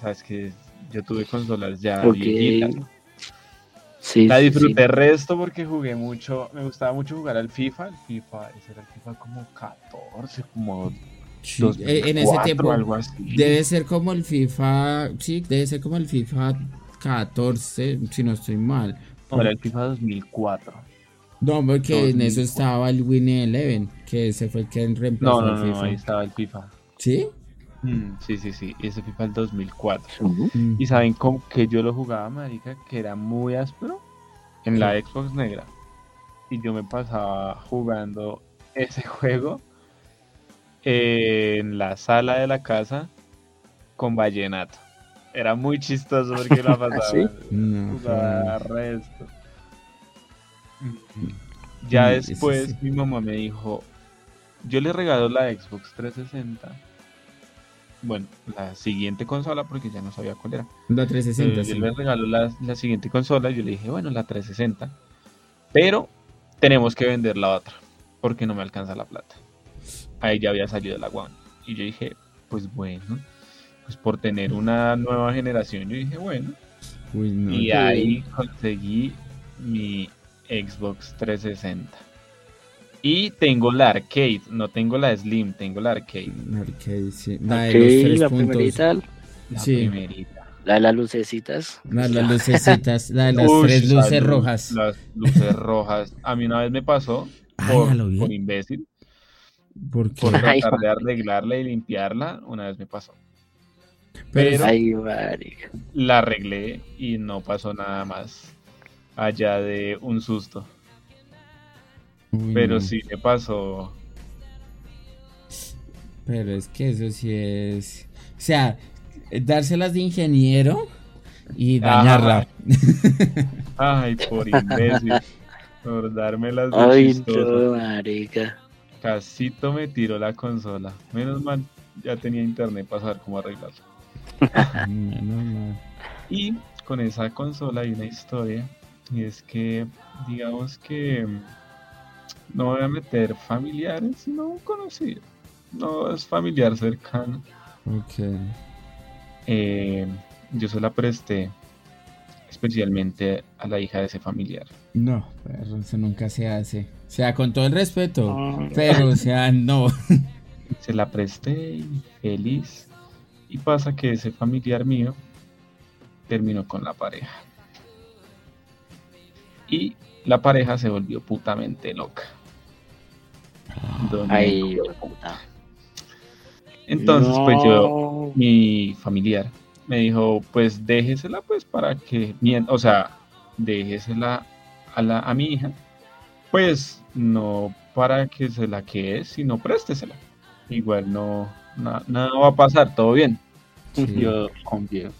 [SPEAKER 1] Sabes que yo tuve consolas ya
[SPEAKER 3] Ok.
[SPEAKER 1] viejitas.
[SPEAKER 3] Sí,
[SPEAKER 1] La
[SPEAKER 3] sí,
[SPEAKER 1] disfruté resto porque jugué mucho, me gustaba mucho jugar al FIFA, el FIFA, ese era el FIFA como 14, como
[SPEAKER 2] Sí,
[SPEAKER 1] 2004,
[SPEAKER 2] eh, en ese tiempo
[SPEAKER 1] algo así.
[SPEAKER 2] debe ser como el FIFA, sí, debe ser como el FIFA 14, si no estoy mal.
[SPEAKER 1] No, era el FIFA 2004.
[SPEAKER 2] No, porque en eso
[SPEAKER 1] 2004.
[SPEAKER 2] estaba el Winnie Eleven, que ese fue el que reemplazó
[SPEAKER 1] No, no,
[SPEAKER 2] al
[SPEAKER 1] no,
[SPEAKER 2] FIFA.
[SPEAKER 1] ahí estaba el FIFA.
[SPEAKER 2] ¿Sí?
[SPEAKER 1] Mm, sí, sí, sí, ese FIFA el 2004.
[SPEAKER 3] sí. Ujú.
[SPEAKER 2] Mm.
[SPEAKER 1] Y saben con que yo lo jugaba, marica, que era muy áspero en la Xbox negra. Y yo me pasaba jugando ese juego en la sala de la casa con vallenato. Era muy chistoso porque la pasaba.
[SPEAKER 3] sí?
[SPEAKER 2] No,
[SPEAKER 1] jugaba resto. Ya
[SPEAKER 2] Mm, ese
[SPEAKER 1] después
[SPEAKER 2] sí.
[SPEAKER 1] mi mamá me dijo, yo le regalo la Xbox 360. Bueno, la siguiente consola porque ya no sabía cuál era.
[SPEAKER 2] La
[SPEAKER 1] Eh,
[SPEAKER 2] 360,
[SPEAKER 1] yo
[SPEAKER 2] sí.
[SPEAKER 1] le regaló la, la siguiente consola y yo le dije, bueno, la 360. Pero tenemos que vender la otra porque no me alcanza la plata. Ahí ya había salido la One. Y yo dije, pues bueno, pues por tener una nueva generación, yo dije, bueno.
[SPEAKER 2] Uy, no,
[SPEAKER 1] y
[SPEAKER 2] yo-
[SPEAKER 1] ahí conseguí mi Xbox 360. Y tengo la arcade, no tengo la Slim, tengo la arcade.
[SPEAKER 2] Arcade, sí. La de
[SPEAKER 3] Ok,
[SPEAKER 2] los tres
[SPEAKER 3] la
[SPEAKER 2] puntos.
[SPEAKER 3] primerita,
[SPEAKER 1] La
[SPEAKER 2] Sí.
[SPEAKER 1] primerita.
[SPEAKER 3] la de las lucecitas.
[SPEAKER 2] La de las lucecitas, la de las
[SPEAKER 1] Uy,
[SPEAKER 2] tres luces
[SPEAKER 1] luz,
[SPEAKER 2] rojas.
[SPEAKER 1] Las luces rojas. A mí una vez me pasó
[SPEAKER 2] Ay,
[SPEAKER 1] por,
[SPEAKER 2] lo vi.
[SPEAKER 1] por imbécil,
[SPEAKER 2] Porque
[SPEAKER 1] por
[SPEAKER 3] Ay,
[SPEAKER 1] tratar de arreglarla y limpiarla. Una vez me pasó.
[SPEAKER 2] Pero
[SPEAKER 3] Ay, marica.
[SPEAKER 1] La arreglé y no pasó nada más allá de un susto.
[SPEAKER 2] Uy,
[SPEAKER 1] Pero
[SPEAKER 2] no.
[SPEAKER 1] sí me pasó.
[SPEAKER 2] Pero es que eso sí es. O sea, dárselas de ingeniero y dañarla.
[SPEAKER 1] Ay, por imbécil. por dármelas de
[SPEAKER 3] Ay,
[SPEAKER 1] chistoso.
[SPEAKER 3] no, marica.
[SPEAKER 1] Casito me tiró la consola. Menos mal, ya tenía internet para saber cómo arreglarla. Y con esa consola hay una historia. Y es que, digamos que no voy a meter familiares, sino un conocido. No es familiar cercano.
[SPEAKER 2] Ok.
[SPEAKER 1] Eh, yo se la presté especialmente a la hija de ese familiar.
[SPEAKER 2] No, pero eso nunca se hace. O sea, con todo el respeto.
[SPEAKER 3] Ah.
[SPEAKER 2] Pero, o sea, no.
[SPEAKER 1] Se la presté y feliz. Y pasa que ese familiar mío terminó con la pareja. Y la pareja se volvió putamente loca.
[SPEAKER 3] Ay, puta.
[SPEAKER 1] Entonces, pues yo, mi familiar me dijo, pues déjesela pues para que, mien- o sea, déjesela a, la, a mi hija, pues no para que se la quede, sino préstesela. Igual no, na- nada va a pasar, todo bien.
[SPEAKER 2] Sí.
[SPEAKER 1] Yo confío.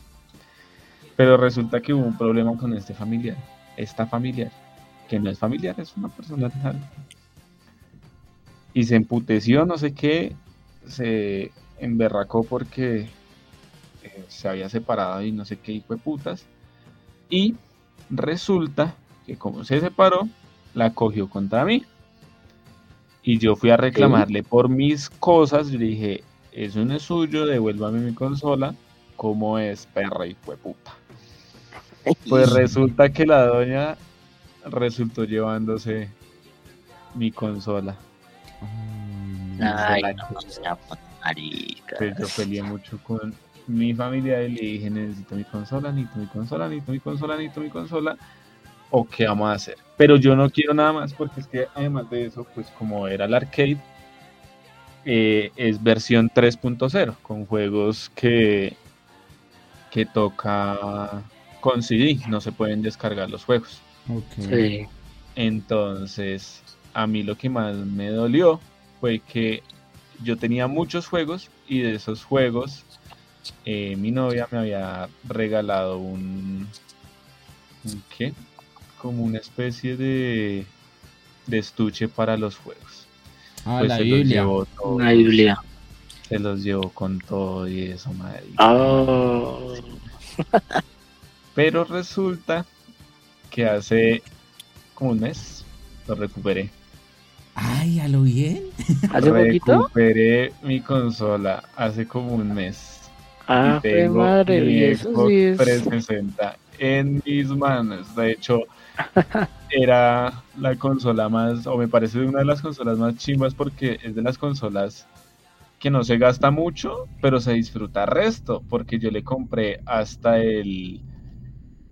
[SPEAKER 1] Pero resulta que hubo un problema con este familiar, esta familiar, que no es familiar, es una persona real. Y se emputeció, no sé qué, se emberracó porque eh, se había separado y no sé qué hijo de putas. Y resulta que como se separó, la cogió contra mí. Y yo fui a reclamarle por mis cosas. Yo le dije, eso no es suyo, devuélvame mi consola. ¿Cómo es, perra hijo de puta? Pues resulta que la doña resultó llevándose mi consola.
[SPEAKER 2] Ay,
[SPEAKER 3] Ay, no, sea.
[SPEAKER 1] Pues yo peleé mucho con mi familia y le dije, necesito mi consola, necesito mi consola, necesito mi consola, necesito mi consola. ¿O qué vamos a hacer? Pero yo no quiero nada más porque es que además de eso, pues como era el arcade, eh, es versión 3.0 con juegos que, que toca con CD, no se pueden descargar los juegos.
[SPEAKER 3] Sí.
[SPEAKER 1] Entonces, a mí lo que más me dolió fue que yo tenía muchos juegos y de esos juegos eh, mi novia me había regalado un, un ¿qué? Como una especie de, de estuche para los juegos.
[SPEAKER 2] Ah,
[SPEAKER 1] Pues
[SPEAKER 2] la
[SPEAKER 1] se los
[SPEAKER 2] Biblia.
[SPEAKER 1] llevó todos,
[SPEAKER 3] Una Biblia.
[SPEAKER 1] se los llevó con todo y eso, madre.
[SPEAKER 3] Oh.
[SPEAKER 1] Pero resulta que hace como un mes lo recuperé.
[SPEAKER 2] Ay, a lo bien.
[SPEAKER 3] ¿Hace poquito?
[SPEAKER 1] Recuperé mi consola hace como un mes.
[SPEAKER 3] Ah,
[SPEAKER 1] y
[SPEAKER 3] fue
[SPEAKER 1] tengo
[SPEAKER 3] madre,
[SPEAKER 1] mi
[SPEAKER 3] y eso
[SPEAKER 1] Xbox
[SPEAKER 3] sí es.
[SPEAKER 1] 360 en mis manos. De hecho, era la consola más, o me parece una de las consolas más chimbas porque es de las consolas que no se gasta mucho, pero se disfruta resto, porque yo le compré hasta el,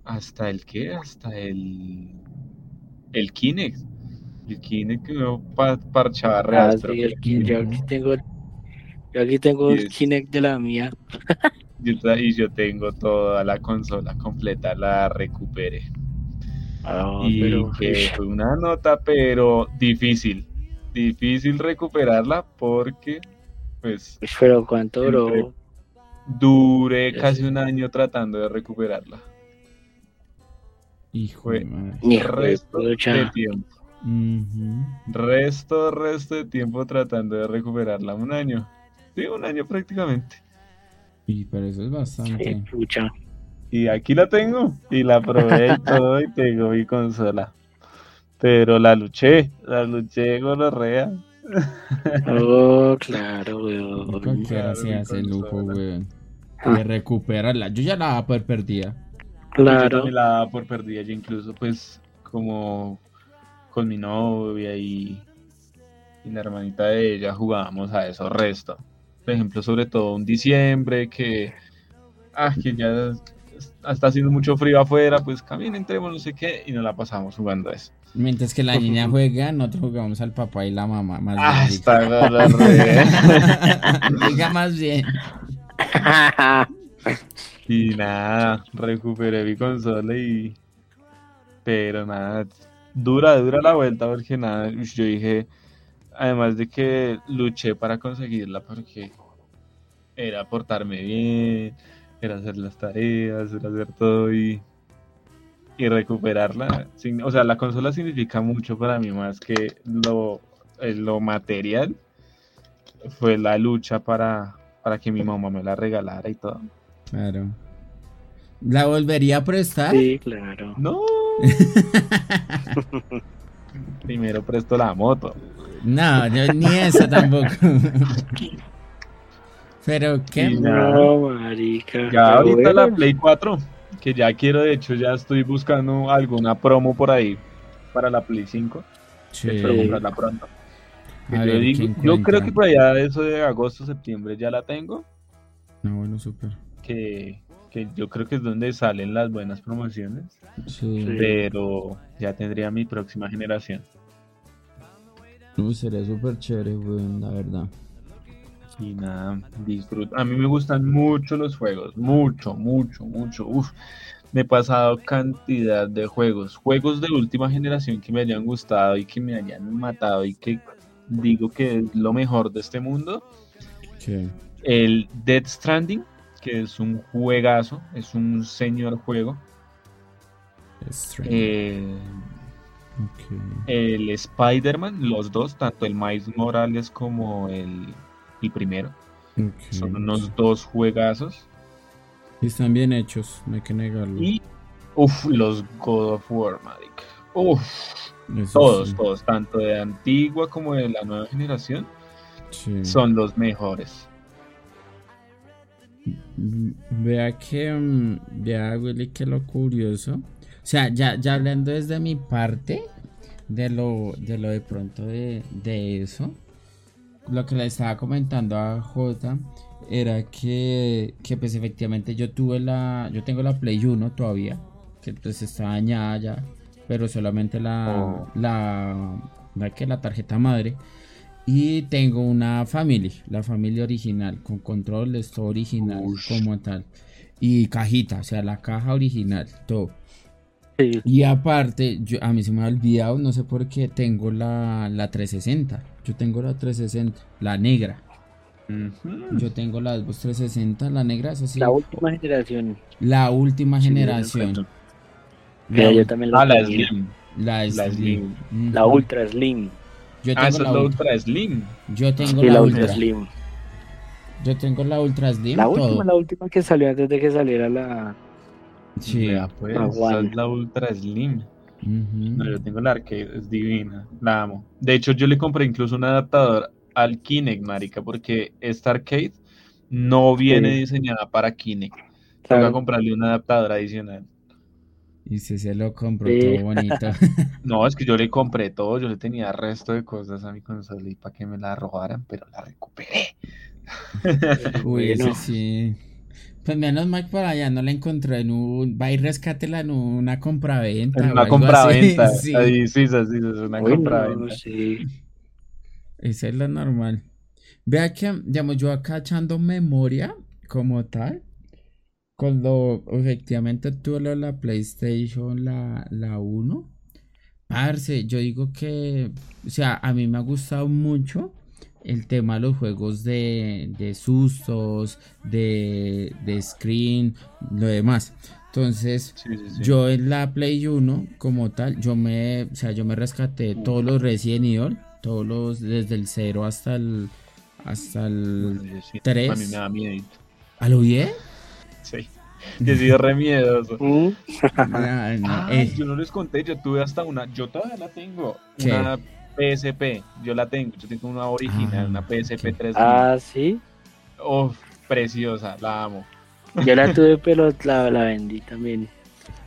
[SPEAKER 1] hasta el qué, hasta el, el Kinect. El Kinect que no pa- parchaba
[SPEAKER 3] Ah, sí, el Kinect. Yo aquí tengo, yo aquí tengo el Kinect de la mía.
[SPEAKER 1] Yo y yo tengo toda la consola completa, la recuperé.
[SPEAKER 3] Ah,
[SPEAKER 1] y
[SPEAKER 3] pero
[SPEAKER 1] que fue una nota, pero difícil. Difícil recuperarla porque, pues,
[SPEAKER 3] pero cuánto duró.
[SPEAKER 1] duré casi un año tratando de recuperarla.
[SPEAKER 2] Hijo de madre.
[SPEAKER 3] Hijo de
[SPEAKER 1] resto de tiempo. Resto, resto de tiempo tratando de recuperarla. Un año. Sí, un año prácticamente.
[SPEAKER 2] Y pero eso es
[SPEAKER 3] Sí,
[SPEAKER 2] bastante.
[SPEAKER 3] pucha.
[SPEAKER 1] Y aquí la tengo. Y la probé y todo y tengo mi consola. Pero la luché, la luché gonorrea.
[SPEAKER 3] Oh, claro, weón.
[SPEAKER 2] Cualquiera
[SPEAKER 1] Claro,
[SPEAKER 2] se
[SPEAKER 1] mi
[SPEAKER 2] hace el lujo, weón.
[SPEAKER 3] Ah.
[SPEAKER 2] De recuperarla. Yo ya la daba por perdida.
[SPEAKER 1] Yo
[SPEAKER 3] Claro.
[SPEAKER 1] también la daba por perdida, yo incluso pues como con mi novia y, y la hermanita de ella jugábamos a eso resto. Por ejemplo, sobre todo un diciembre que, ah, que ya está haciendo mucho frío afuera, pues caminen, entremos, no sé qué, y nos la pasamos jugando a eso.
[SPEAKER 2] Mientras que la niña juega, nosotros jugamos al papá y la mamá. Más
[SPEAKER 1] Ah,
[SPEAKER 2] bien,
[SPEAKER 1] está
[SPEAKER 2] diga.
[SPEAKER 1] gonorrea.
[SPEAKER 2] Diga más bien.
[SPEAKER 1] Y nada, recuperé mi consola y... Pero nada, dura, dura la vuelta porque nada, yo dije, Además de que luché para conseguirla porque era portarme bien, era hacer las tareas, era hacer todo y, y recuperarla. O sea, la consola significa mucho para mí más que lo, eh, lo material. Fue la lucha para, para que mi mamá me la regalara y todo.
[SPEAKER 2] Claro. ¿La volvería a prestar?
[SPEAKER 3] Sí, claro.
[SPEAKER 1] No. Primero presto la moto.
[SPEAKER 2] No, yo ni eso tampoco. Pero qué.
[SPEAKER 3] No, marica.
[SPEAKER 1] Ya ahorita la Play 4, que ya quiero, de hecho, ya estoy buscando alguna promo por ahí para la Play 5.
[SPEAKER 2] Sí.
[SPEAKER 1] Espero comprarla pronto.
[SPEAKER 2] A
[SPEAKER 1] yo,
[SPEAKER 2] ver,
[SPEAKER 1] digo-
[SPEAKER 2] ¿qué
[SPEAKER 1] yo creo que por allá de eso de agosto, septiembre ya la tengo.
[SPEAKER 2] No, bueno, súper.
[SPEAKER 1] Que, que yo creo que es donde salen las buenas promociones.
[SPEAKER 2] Sí.
[SPEAKER 1] Pero ya tendría mi próxima generación.
[SPEAKER 2] Uy, sería súper chévere, weón, la verdad.
[SPEAKER 1] Y nada, disfruto. A mí me gustan mucho los juegos, mucho, mucho, mucho. Uf, me he pasado cantidad de juegos, juegos de última generación que me hayan gustado y que me hayan matado y que digo que es lo mejor de este mundo. El Dead Stranding, que es un juegazo, es un señor juego. Eh,
[SPEAKER 2] Ok.
[SPEAKER 1] el Spider-Man, los dos, tanto el Miles Morales como el, el primero, son unos dos juegazos.
[SPEAKER 2] Y Están bien hechos, no hay que negarlo.
[SPEAKER 1] Y, uff, los God of War, marica. Uff, todos,
[SPEAKER 2] sí,
[SPEAKER 1] todos, tanto de antigua como de la nueva generación,
[SPEAKER 2] sí.
[SPEAKER 1] son los mejores.
[SPEAKER 2] Vea que, mm, vea Willy, que lo curioso. O sea, ya, ya hablando desde mi parte de lo de, lo de pronto de, de eso, lo que le estaba comentando a Jota era que, que pues efectivamente yo tuve la, yo tengo la Play 1 todavía, que pues está dañada ya, pero solamente la,
[SPEAKER 1] Oh.
[SPEAKER 2] la, la que la tarjeta madre. Y tengo una family, la familia original, con controles, todo original,
[SPEAKER 1] Ush.
[SPEAKER 2] como tal. Y cajita, o sea, la caja original, todo.
[SPEAKER 3] Sí.
[SPEAKER 2] Y aparte, yo, a mí se me ha olvidado, no sé por qué, tengo la, la 360. Yo tengo la 360, la negra. Yo tengo la Xbox 360, la negra, es así.
[SPEAKER 3] La última generación.
[SPEAKER 2] La última
[SPEAKER 1] Sí,
[SPEAKER 2] generación.
[SPEAKER 1] yo
[SPEAKER 3] Mira,
[SPEAKER 2] La,
[SPEAKER 3] yo también la
[SPEAKER 1] Ah, la. Slim.
[SPEAKER 2] la
[SPEAKER 1] la
[SPEAKER 2] Slim.
[SPEAKER 3] La Ultra Slim.
[SPEAKER 2] Yo
[SPEAKER 1] Ah,
[SPEAKER 2] tengo
[SPEAKER 1] esa es
[SPEAKER 2] la
[SPEAKER 1] la
[SPEAKER 2] ultra.
[SPEAKER 1] Ultra Slim.
[SPEAKER 2] Yo tengo
[SPEAKER 3] Sí,
[SPEAKER 2] la,
[SPEAKER 3] la
[SPEAKER 2] ultra.
[SPEAKER 3] Slim.
[SPEAKER 2] Yo tengo la ultra Slim.
[SPEAKER 3] La
[SPEAKER 2] todo.
[SPEAKER 3] última, la última que salió antes de que saliera la.
[SPEAKER 2] Sí.
[SPEAKER 1] Vea, pues,
[SPEAKER 3] Ah,
[SPEAKER 1] esa es la Ultra Slim. No, yo tengo la arcade, es divina, la amo. De hecho, yo le compré incluso un adaptador al Kinect, marica, porque esta arcade no viene
[SPEAKER 3] Sí.
[SPEAKER 1] diseñada para Kinect. Toca
[SPEAKER 3] Claro.
[SPEAKER 1] comprarle un adaptador adicional.
[SPEAKER 2] Y si se lo compró
[SPEAKER 3] Sí.
[SPEAKER 2] todo bonito.
[SPEAKER 1] No, es que yo le compré todo, yo le tenía resto de cosas a mi consola y para que me la robaran, pero la recuperé.
[SPEAKER 2] Uy, ese
[SPEAKER 3] Bueno.
[SPEAKER 2] sí. Pues menos mal por allá no la encontré en un. Va y rescátela en una compraventa.
[SPEAKER 1] En una compraventa.
[SPEAKER 2] Sí.
[SPEAKER 1] Ahí, sí, sí, sí, es una compraventa.
[SPEAKER 3] sí.
[SPEAKER 2] Esa es la normal. Vea que, digamos, yo acá echando memoria como tal. Cuando efectivamente tuve lo de la PlayStation, la, la 1. Parce, yo digo que, o sea, a mí me ha gustado mucho el tema de los juegos de, de sustos, de, de screen, lo demás. Entonces,
[SPEAKER 1] Sí, sí, sí.
[SPEAKER 2] yo en la Play 1, como tal, yo me, o sea, yo me rescaté todos los Resident Evil, todos los, desde el 0 hasta el, hasta el,
[SPEAKER 1] Bueno, yo sí,
[SPEAKER 2] tres.
[SPEAKER 1] A mí me da miedo.
[SPEAKER 2] ¿a lo bien?
[SPEAKER 1] Sí. Yo soy re miedoso.
[SPEAKER 3] Mm,
[SPEAKER 2] Ah, no,
[SPEAKER 1] Ah,
[SPEAKER 2] eh,
[SPEAKER 1] yo no les conté, yo tuve hasta una, yo todavía la tengo,
[SPEAKER 2] ¿Qué?
[SPEAKER 1] una PSP, yo la tengo, yo tengo una original,
[SPEAKER 2] Ah,
[SPEAKER 1] una PSP
[SPEAKER 2] ¿qué?
[SPEAKER 1] 3000.
[SPEAKER 3] Ah, sí.
[SPEAKER 1] Uf, preciosa, la amo.
[SPEAKER 3] Yo la tuve, pero la, la vendí también.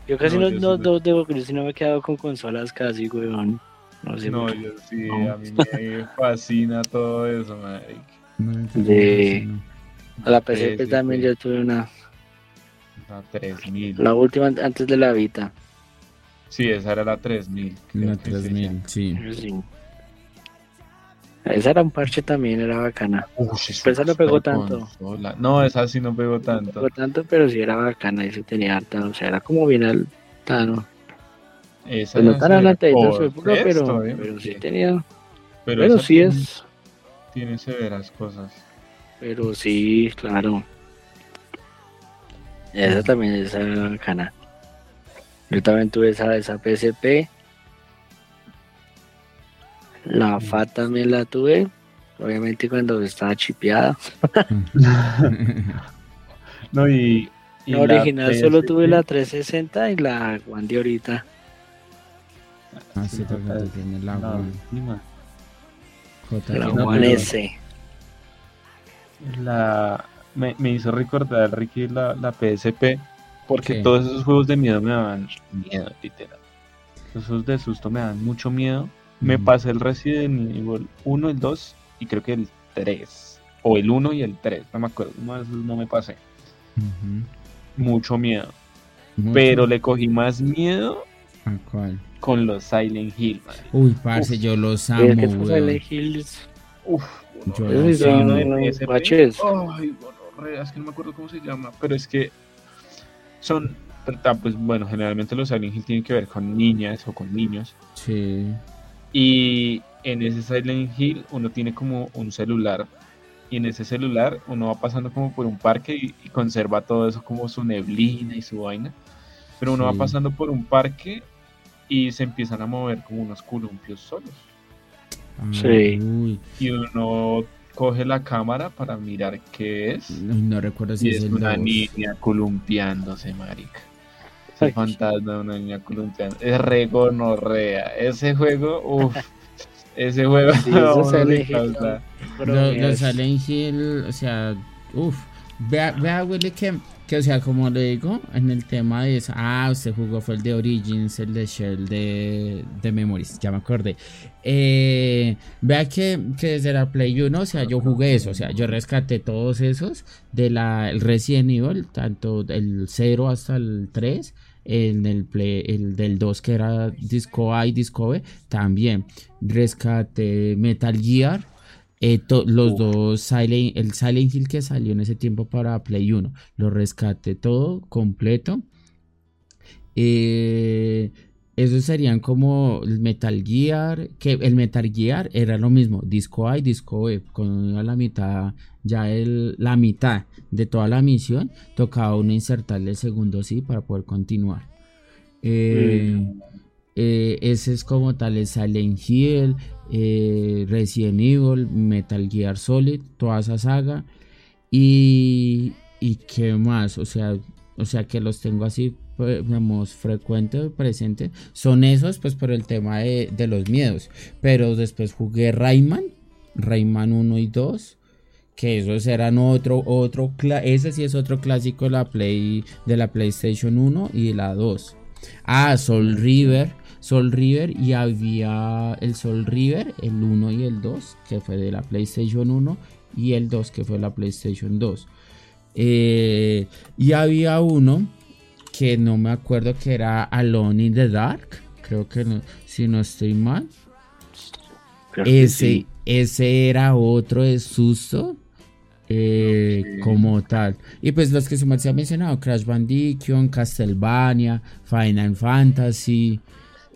[SPEAKER 3] Yo casi
[SPEAKER 1] No,
[SPEAKER 3] no,
[SPEAKER 1] yo
[SPEAKER 3] no,
[SPEAKER 1] sí
[SPEAKER 3] no, sí no me he quedado con consolas casi, weón. No sé.
[SPEAKER 1] No,
[SPEAKER 3] por qué.
[SPEAKER 1] yo sí,
[SPEAKER 3] No.
[SPEAKER 1] a mí me fascina todo eso,
[SPEAKER 2] no,
[SPEAKER 3] de-. A la PSP
[SPEAKER 1] Sí,
[SPEAKER 3] también
[SPEAKER 1] sí.
[SPEAKER 3] yo tuve una.
[SPEAKER 1] La 3000.
[SPEAKER 3] La última antes de la Vita.
[SPEAKER 1] Sí, esa era la 3000. creo
[SPEAKER 2] La
[SPEAKER 1] que sí,
[SPEAKER 2] 3000, sí.
[SPEAKER 3] Sí. Esa era un parche también, era bacana. Pero esa no pegó tanto.
[SPEAKER 1] consola. No, esa sí no pegó tanto.
[SPEAKER 3] Por tanto, pero sí era bacana y se tenía harta. O sea, era como bien alta, ¿no?
[SPEAKER 1] Esa
[SPEAKER 3] Pues no tan adelantadito su época, pero,
[SPEAKER 1] ¿eh?
[SPEAKER 3] pero sí
[SPEAKER 1] Sí.
[SPEAKER 3] tenía.
[SPEAKER 1] Pero,
[SPEAKER 3] Pero sí
[SPEAKER 1] tiene-
[SPEAKER 3] es.
[SPEAKER 1] Tiene severas cosas.
[SPEAKER 3] Pero sí, claro. Esa también es bacana. Yo también tuve esa, esa PSP. La FAT también la tuve. Obviamente cuando estaba chipeada.
[SPEAKER 1] No, y. y
[SPEAKER 3] La original solo tuve la 360 y la One de ahorita.
[SPEAKER 2] Ah, sí, tú tienes la
[SPEAKER 1] la
[SPEAKER 2] One.
[SPEAKER 3] La
[SPEAKER 1] no,
[SPEAKER 3] One S.
[SPEAKER 1] La, me, me hizo recordar, Ricky, la, la PSP, porque
[SPEAKER 2] ¿Qué?
[SPEAKER 1] todos esos juegos de miedo me daban miedo, literal. Esos de susto me dan mucho miedo. Me pasé el Resident Evil 1, el 2 y creo que el 3. O el 1 y el 3, no me acuerdo. Uno de esos no me pasé.
[SPEAKER 2] Ujú.
[SPEAKER 1] Mucho miedo.
[SPEAKER 2] Mucho.
[SPEAKER 1] Pero le cogí más miedo
[SPEAKER 2] ¿A cuál?
[SPEAKER 1] con los Silent Hill, madre.
[SPEAKER 2] Uy, parce,
[SPEAKER 1] Uf.
[SPEAKER 2] yo los
[SPEAKER 3] Es
[SPEAKER 2] amo,
[SPEAKER 3] que esos
[SPEAKER 2] weón.
[SPEAKER 3] Silent Hills.
[SPEAKER 1] Uf,
[SPEAKER 2] Yo los amo.
[SPEAKER 3] baches.
[SPEAKER 1] Ay, gonorrea, es que no me acuerdo cómo se llama, pero es que son, pues bueno, generalmente los Silent Hill tienen que ver con niñas o con niños.
[SPEAKER 2] Sí.
[SPEAKER 1] Y en ese Silent Hill uno tiene como un celular. Y en ese celular uno va pasando como por un parque y, y conserva todo eso como su neblina y su vaina. Pero uno
[SPEAKER 2] Sí.
[SPEAKER 1] va pasando por un parque y se empiezan a mover como unos columpios solos.
[SPEAKER 3] Sí.
[SPEAKER 2] Uy,
[SPEAKER 1] Y uno coge la cámara para mirar qué es.
[SPEAKER 2] no, no recuerdo si
[SPEAKER 1] Y
[SPEAKER 2] es
[SPEAKER 1] una niña columpiándose, marica.
[SPEAKER 3] Ay.
[SPEAKER 1] fantasma de una niña columpiando. Es re gonorrea. Ese juego, uff. ese juego.
[SPEAKER 3] Sí, eso
[SPEAKER 1] a uno
[SPEAKER 3] se
[SPEAKER 1] le
[SPEAKER 3] elige,
[SPEAKER 1] causa-
[SPEAKER 3] Pero
[SPEAKER 2] Lo-
[SPEAKER 3] mira,
[SPEAKER 2] Los Silent Hill, o sea, uff. Vea, vea, Willy, que, que, o sea, como le digo, en el tema de eso, ah, usted jugó fue el de Origins, el de Shell de, de Memories, ya me acordé. Eh, vea que, que desde la Play 1, o sea, yo jugué eso, o sea, yo rescaté todos esos de la el Resident Evil, tanto el 0 hasta el 3. En el, play, el del 2 que era Disco A y Disco B también. Rescaté Metal Gear eh, to- los dos Silent, el Silent Hill que salió en ese tiempo para Play 1, lo rescaté todo completo. Eh, esos serían como Metal Gear, que el Metal Gear era lo mismo, disco A y disco B, a la mitad, ya el, la mitad de toda la misión, tocaba uno insertarle el segundo sí para poder continuar. Eh, eh, ese es como tal el Silent Hill, eh, Resident Evil, Metal Gear Solid, toda esa saga. Y, y qué más, o sea, o sea que los tengo así, pues, digamos, frecuente, presente. Son esos, pues por el tema de, de los miedos. Pero después jugué Rayman, Rayman 1 y 2. Que esos eran otro, otro, ese sí es otro clásico de la Play, de la PlayStation 1 y la 2. Ah, Soul River. Soul River y había el Soul River, el 1 y el 2, que fue de la PlayStation 1 y el 2 que fue la PlayStation 2. Eh, y había uno que no me acuerdo que era Alone in the Dark, creo que no, si no estoy mal.
[SPEAKER 3] creo
[SPEAKER 2] Ese,
[SPEAKER 3] sí.
[SPEAKER 2] ese era otro de susto. eh, como tal y pues los que se me han mencionado Crash Bandicoot, Castlevania, Final Fantasy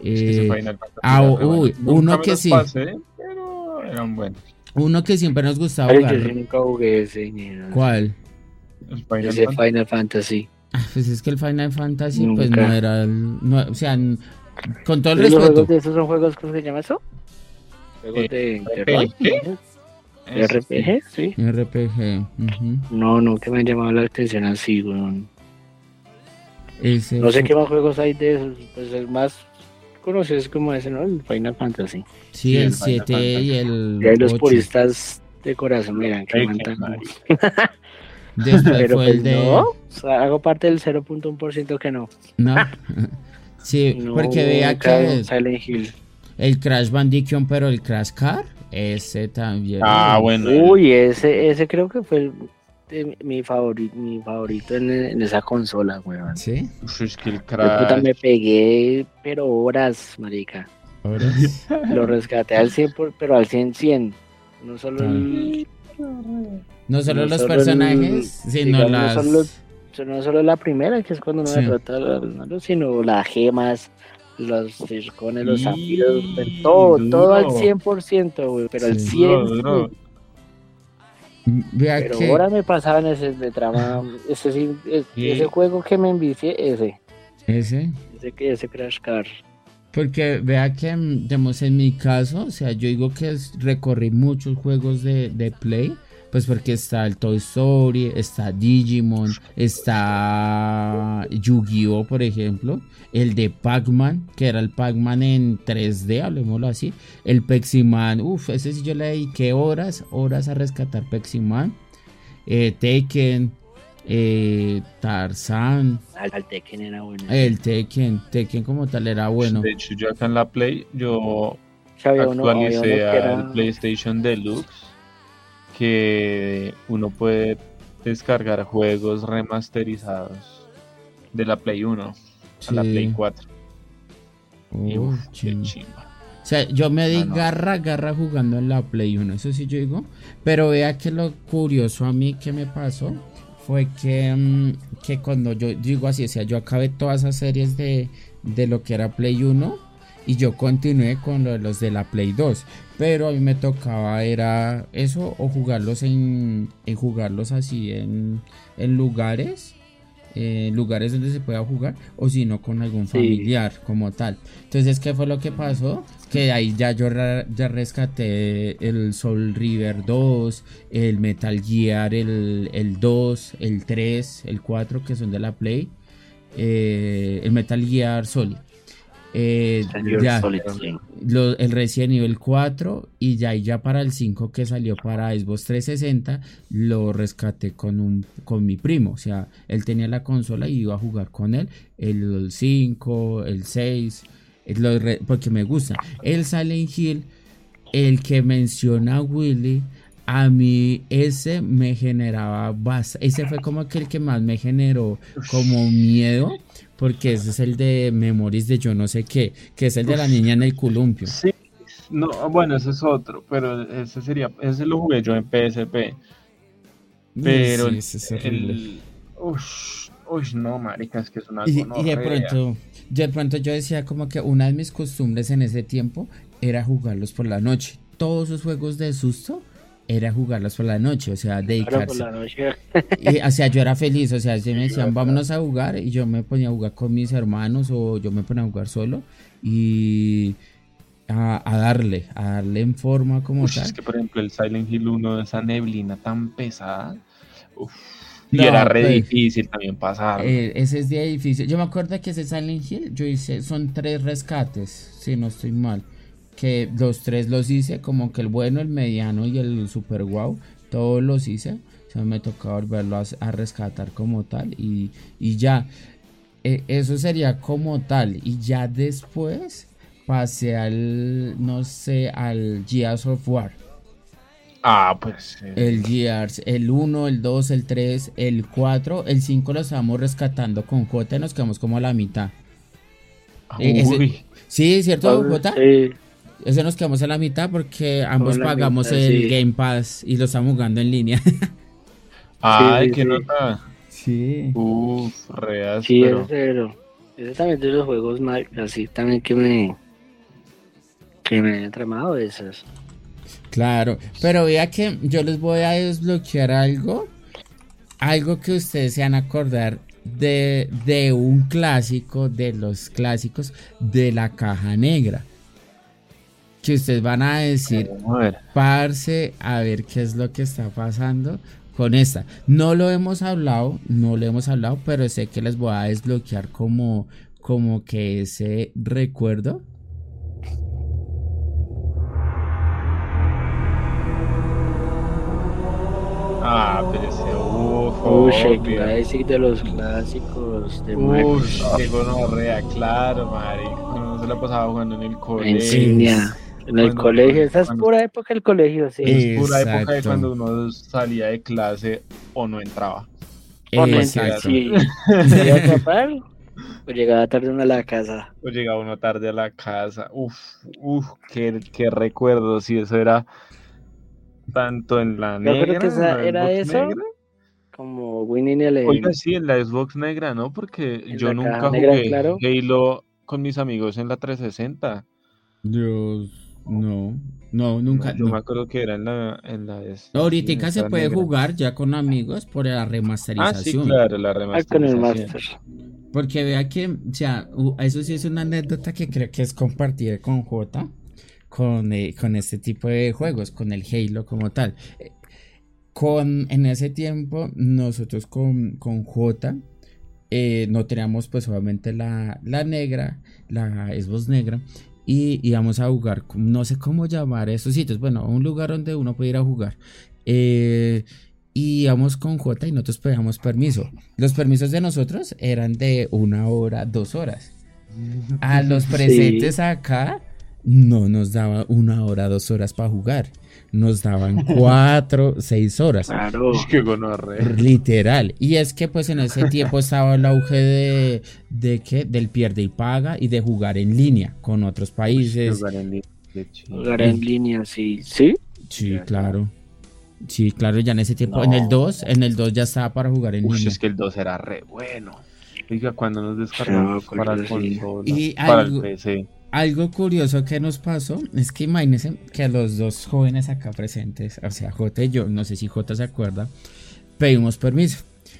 [SPEAKER 1] Es que ese
[SPEAKER 2] eh,
[SPEAKER 1] Final Fantasy
[SPEAKER 2] ah, uy, uno que sí.
[SPEAKER 1] pasé, pero eran buenos.
[SPEAKER 2] uno que siempre nos gustaba
[SPEAKER 3] Ay, yo sí
[SPEAKER 2] jugar
[SPEAKER 3] nunca jugué ese. ni nada.
[SPEAKER 2] ¿cuál?
[SPEAKER 1] El Final
[SPEAKER 3] Ese
[SPEAKER 1] Fantasy.
[SPEAKER 3] Final Fantasy.
[SPEAKER 2] Ah, pues es que el Final Fantasy pues no era el- no, o sea con todo el
[SPEAKER 3] ¿Los
[SPEAKER 2] respeto
[SPEAKER 3] juegos de esos son juegos, ¿cómo se llama eso? ¿Juegos de terror?
[SPEAKER 1] RPG?
[SPEAKER 3] ¿De RPG? Sí.
[SPEAKER 2] RPG.
[SPEAKER 3] No, no, que me han llamado la atención así, weón.
[SPEAKER 2] Ese
[SPEAKER 3] No sé qué más juegos hay de esos. Pues el más conocido es como ese, ¿no? El Final Fantasy.
[SPEAKER 2] sí
[SPEAKER 1] Sí,
[SPEAKER 2] el
[SPEAKER 1] el Final
[SPEAKER 2] 7 y el
[SPEAKER 3] Y los
[SPEAKER 2] 8.
[SPEAKER 3] puristas de corazón miran que
[SPEAKER 1] madre.
[SPEAKER 2] después
[SPEAKER 3] Pero
[SPEAKER 2] fue
[SPEAKER 3] pues
[SPEAKER 2] el de
[SPEAKER 3] no, o sea, hago parte del 0.1% que no.
[SPEAKER 2] no sí
[SPEAKER 3] no
[SPEAKER 2] porque
[SPEAKER 3] nunca
[SPEAKER 2] que
[SPEAKER 3] Silent Hill.
[SPEAKER 2] el Crash Bandicoot pero el Crash Car ese también
[SPEAKER 1] Ah, bueno.
[SPEAKER 3] Uy, ese, ese creo que fue el- mi favorito, mi favorito en, en esa consola, weón.
[SPEAKER 2] sí
[SPEAKER 1] Uf, es que el
[SPEAKER 3] De puta
[SPEAKER 1] Crash.
[SPEAKER 3] me pegué, pero horas, marica.
[SPEAKER 2] ahora
[SPEAKER 3] Lo rescaté al 100, por- pero al 100, 100. No solo el-
[SPEAKER 2] no solo
[SPEAKER 3] No
[SPEAKER 2] los
[SPEAKER 3] solo el-
[SPEAKER 2] personajes sino
[SPEAKER 3] digamos, no
[SPEAKER 2] las
[SPEAKER 3] solo- no solo la primera, que es cuando uno
[SPEAKER 2] Sí.
[SPEAKER 3] derrota al malo, sino las gemas, los circones, los
[SPEAKER 1] Y
[SPEAKER 3] zafiros, todo, todo al
[SPEAKER 1] duro.
[SPEAKER 3] 100%, güey, pero al
[SPEAKER 2] Sí.
[SPEAKER 3] 100%.
[SPEAKER 1] Duro, duro.
[SPEAKER 2] Vea
[SPEAKER 3] Pero
[SPEAKER 2] que
[SPEAKER 3] ahora me pasaban ese de trama, ese, sí, es-
[SPEAKER 1] Sí.
[SPEAKER 3] ese juego que me envicié, ese,
[SPEAKER 2] ese,
[SPEAKER 3] ese, ese Crash Car.
[SPEAKER 2] Porque vea que, mm, digamos, en mi caso, o sea, yo digo que recorrí muchos juegos de, de Play, pues porque está el Toy Story, está Digimon, está Yu-Gi-Oh, por ejemplo, el de Pac-Man, que era el Pac-Man en 3D, hablemoslo así, el Peximan, uff, ese sí yo le dediqué horas, horas a rescatar Peximan, eh, Tekken, eh, Tarzan,
[SPEAKER 3] Al, al Tekken era bueno.
[SPEAKER 2] el Tekken, Tekken como tal era bueno.
[SPEAKER 1] De hecho, yo acá en la Play, yo
[SPEAKER 3] Sí, había uno- había uno
[SPEAKER 1] actualicé
[SPEAKER 3] era-
[SPEAKER 1] al PlayStation Deluxe que uno puede descargar juegos remasterizados de la Play 1 a la. Play 4. Y
[SPEAKER 2] Uf,
[SPEAKER 1] qué
[SPEAKER 2] chimba. O sea, yo me di
[SPEAKER 1] Ah, no.
[SPEAKER 2] garra, garra jugando en la Play 1, eso sí yo digo. Pero vea que lo curioso a mí que me pasó fue que, mm, que cuando yo digo así, o sea, yo acabé todas esas series de, de lo que era Play 1 y yo continué con lo de los de la Play 2. Pero a mí me tocaba era eso o jugarlos en, en jugarlos así en, en lugares. Eh, lugares donde se pueda jugar o si no con algún
[SPEAKER 3] Sí.
[SPEAKER 2] familiar como tal. Entonces qué fue lo que pasó que ahí ya yo ya rescaté el Soul River 2 el Metal Gear el, el 2 el 3 el 4 que son de la Play eh, el Metal Gear Solid eh, ya, lo- el Resident Evil 4 y ya, y ya para el 5 que salió para Xbox 360 lo rescaté con un con mi primo, o sea, él tenía la consola y iba a jugar con él el 5, el 6, eh, lo re- porque me gusta. El Silent Hill, el que menciona Willy, a mí ese me generaba bas- ese fue como que el que más me generó como miedo porque ese es el de Memories de yo no sé qué, que es el de la niña en el columpio.
[SPEAKER 1] Sí, no, bueno, ese es otro, pero ese sería, ese lo jugué yo en PSP. Pero
[SPEAKER 2] Sí, ese es horrible.
[SPEAKER 1] el, ush, ush, no, marica, es que es una
[SPEAKER 2] Y, y de pronto, de pronto yo decía como que una de mis costumbres en ese tiempo era jugarlos por la noche. Todos esos juegos de susto era jugarlos por la noche, o sea,
[SPEAKER 3] Ahora por
[SPEAKER 2] dedicarse.
[SPEAKER 3] la noche.
[SPEAKER 2] Y, o sea, yo era feliz, o sea, si me decían vámonos a jugar y yo me ponía a jugar con mis hermanos o yo me ponía a jugar solo y a, a darle, a darle en forma como tal.
[SPEAKER 1] es que por ejemplo el Silent Hill 1, esa neblina tan pesada, uf, y
[SPEAKER 2] No,
[SPEAKER 1] era re
[SPEAKER 2] pues,
[SPEAKER 1] difícil también pasar.
[SPEAKER 2] Eh, ese es de difícil. Yo me acuerdo que ese Silent Hill, yo hice, son tres rescates, si no estoy mal. Que los tres los hice, como que el bueno, el mediano y el super wow, todos los hice. O sea, me tocaba volverlo a, a rescatar como tal y, y ya. Eh, eso sería como tal. Y ya después pasé al, no sé, al Gears of War.
[SPEAKER 1] ah, pues eh,
[SPEAKER 2] El Gears, el 1, el 2, el 3, el 4, el 5 lo estábamos rescatando con Jota y nos quedamos como a la mitad. eh, ese-
[SPEAKER 1] uy,
[SPEAKER 2] Sí, ¿cierto, Jota?
[SPEAKER 3] Sí,
[SPEAKER 2] Ese nos quedamos a la mitad porque ambos pagamos
[SPEAKER 3] mitad,
[SPEAKER 2] el
[SPEAKER 3] sí.
[SPEAKER 2] Game Pass y lo estamos jugando en línea.
[SPEAKER 1] ay,
[SPEAKER 3] sí,
[SPEAKER 1] qué
[SPEAKER 3] sí.
[SPEAKER 1] nota.
[SPEAKER 2] Sí.
[SPEAKER 1] Uf, re
[SPEAKER 3] sí, ese pero Ese también de los juegos mal, así también que me que me han tramado esas.
[SPEAKER 2] Claro, pero vea que yo les voy a desbloquear algo, algo que ustedes se van a acordar de, de un clásico, de los clásicos de la caja negra. Que ustedes van a decir,
[SPEAKER 1] A ver.
[SPEAKER 2] parce, a ver qué es lo que está pasando con esta. No lo hemos hablado, no lo hemos hablado, pero sé que les voy a desbloquear como, como que ese recuerdo.
[SPEAKER 1] Ah, pero ese uf,
[SPEAKER 3] Uy, decir de los clásicos de Mario.
[SPEAKER 1] Uy, qué gonorrea, claro, marico. Uno se la pasaba jugando en el colegio.
[SPEAKER 3] Insignia. En el
[SPEAKER 1] Cuando-
[SPEAKER 3] colegio, esa es
[SPEAKER 1] cuando-
[SPEAKER 3] pura época del colegio, sí.
[SPEAKER 1] Es pura época de cuando uno salía de clase o no entraba.
[SPEAKER 3] O no
[SPEAKER 2] Exacto.
[SPEAKER 3] Sí. O llegaba tarde uno a la casa.
[SPEAKER 1] O llegaba uno tarde a la casa. Uf, uf, qué, qué recuerdo. Si eso era tanto en la
[SPEAKER 3] Yo creo
[SPEAKER 1] negra.
[SPEAKER 3] que
[SPEAKER 1] en
[SPEAKER 3] esa- era
[SPEAKER 1] Xbox
[SPEAKER 3] eso.
[SPEAKER 1] negra.
[SPEAKER 3] Como Winning Eleven.
[SPEAKER 1] Oiga, sí, en la Xbox negra, ¿no? Porque
[SPEAKER 3] En
[SPEAKER 1] yo nunca
[SPEAKER 3] negra,
[SPEAKER 1] jugué
[SPEAKER 3] claro.
[SPEAKER 1] Halo
[SPEAKER 4] con mis amigos en la 360.
[SPEAKER 2] Yo no, no, nunca.
[SPEAKER 4] Yo
[SPEAKER 2] no.
[SPEAKER 4] me acuerdo que era en la... En la es-
[SPEAKER 2] Ahorita se puede
[SPEAKER 4] negra.
[SPEAKER 2] jugar ya con amigos por la
[SPEAKER 4] Ah, sí,
[SPEAKER 2] remasterización.
[SPEAKER 4] claro, la
[SPEAKER 3] Ah, con el
[SPEAKER 4] remasterización.
[SPEAKER 3] Master.
[SPEAKER 2] Porque vea que, o sea, eso sí es una anécdota que creo que es compartida con J, con, eh, con este tipo de juegos, con el Halo como tal. Eh, Con, en ese tiempo, nosotros con, con J eh, no teníamos pues obviamente la, la negra, la Xbox negra, y íbamos a jugar, no sé cómo llamar esos sitios, bueno, un lugar donde uno puede ir a jugar. Eh, y íbamos con J y nosotros pedíamos permiso. Los permisos de nosotros eran de una hora, dos horas. A los presentes acá no nos daba una hora, dos horas para jugar. Nos daban cuatro, seis horas.
[SPEAKER 3] Claro.
[SPEAKER 4] Qué.
[SPEAKER 2] Literal. Y es que pues en ese tiempo estaba el auge de, de qué? Del pierde y paga y de jugar en línea con otros países.
[SPEAKER 4] Jugar en línea.
[SPEAKER 3] Jugar en línea, sí. ¿Sí?
[SPEAKER 2] Sí, claro. Sí, claro, ya en ese tiempo. En el
[SPEAKER 3] No.
[SPEAKER 2] 2, en el 2 ya estaba para jugar en
[SPEAKER 4] Uy,
[SPEAKER 2] línea.
[SPEAKER 4] es que el 2 era re bueno. Oiga, cuando nos descargamos
[SPEAKER 3] me
[SPEAKER 4] para el consola,
[SPEAKER 2] Y
[SPEAKER 4] para
[SPEAKER 2] algo-
[SPEAKER 4] el PC.
[SPEAKER 2] Algo curioso que nos pasó es que imagínense que los dos jóvenes acá presentes, o sea, J y yo, no sé si J se acuerda, pedimos permiso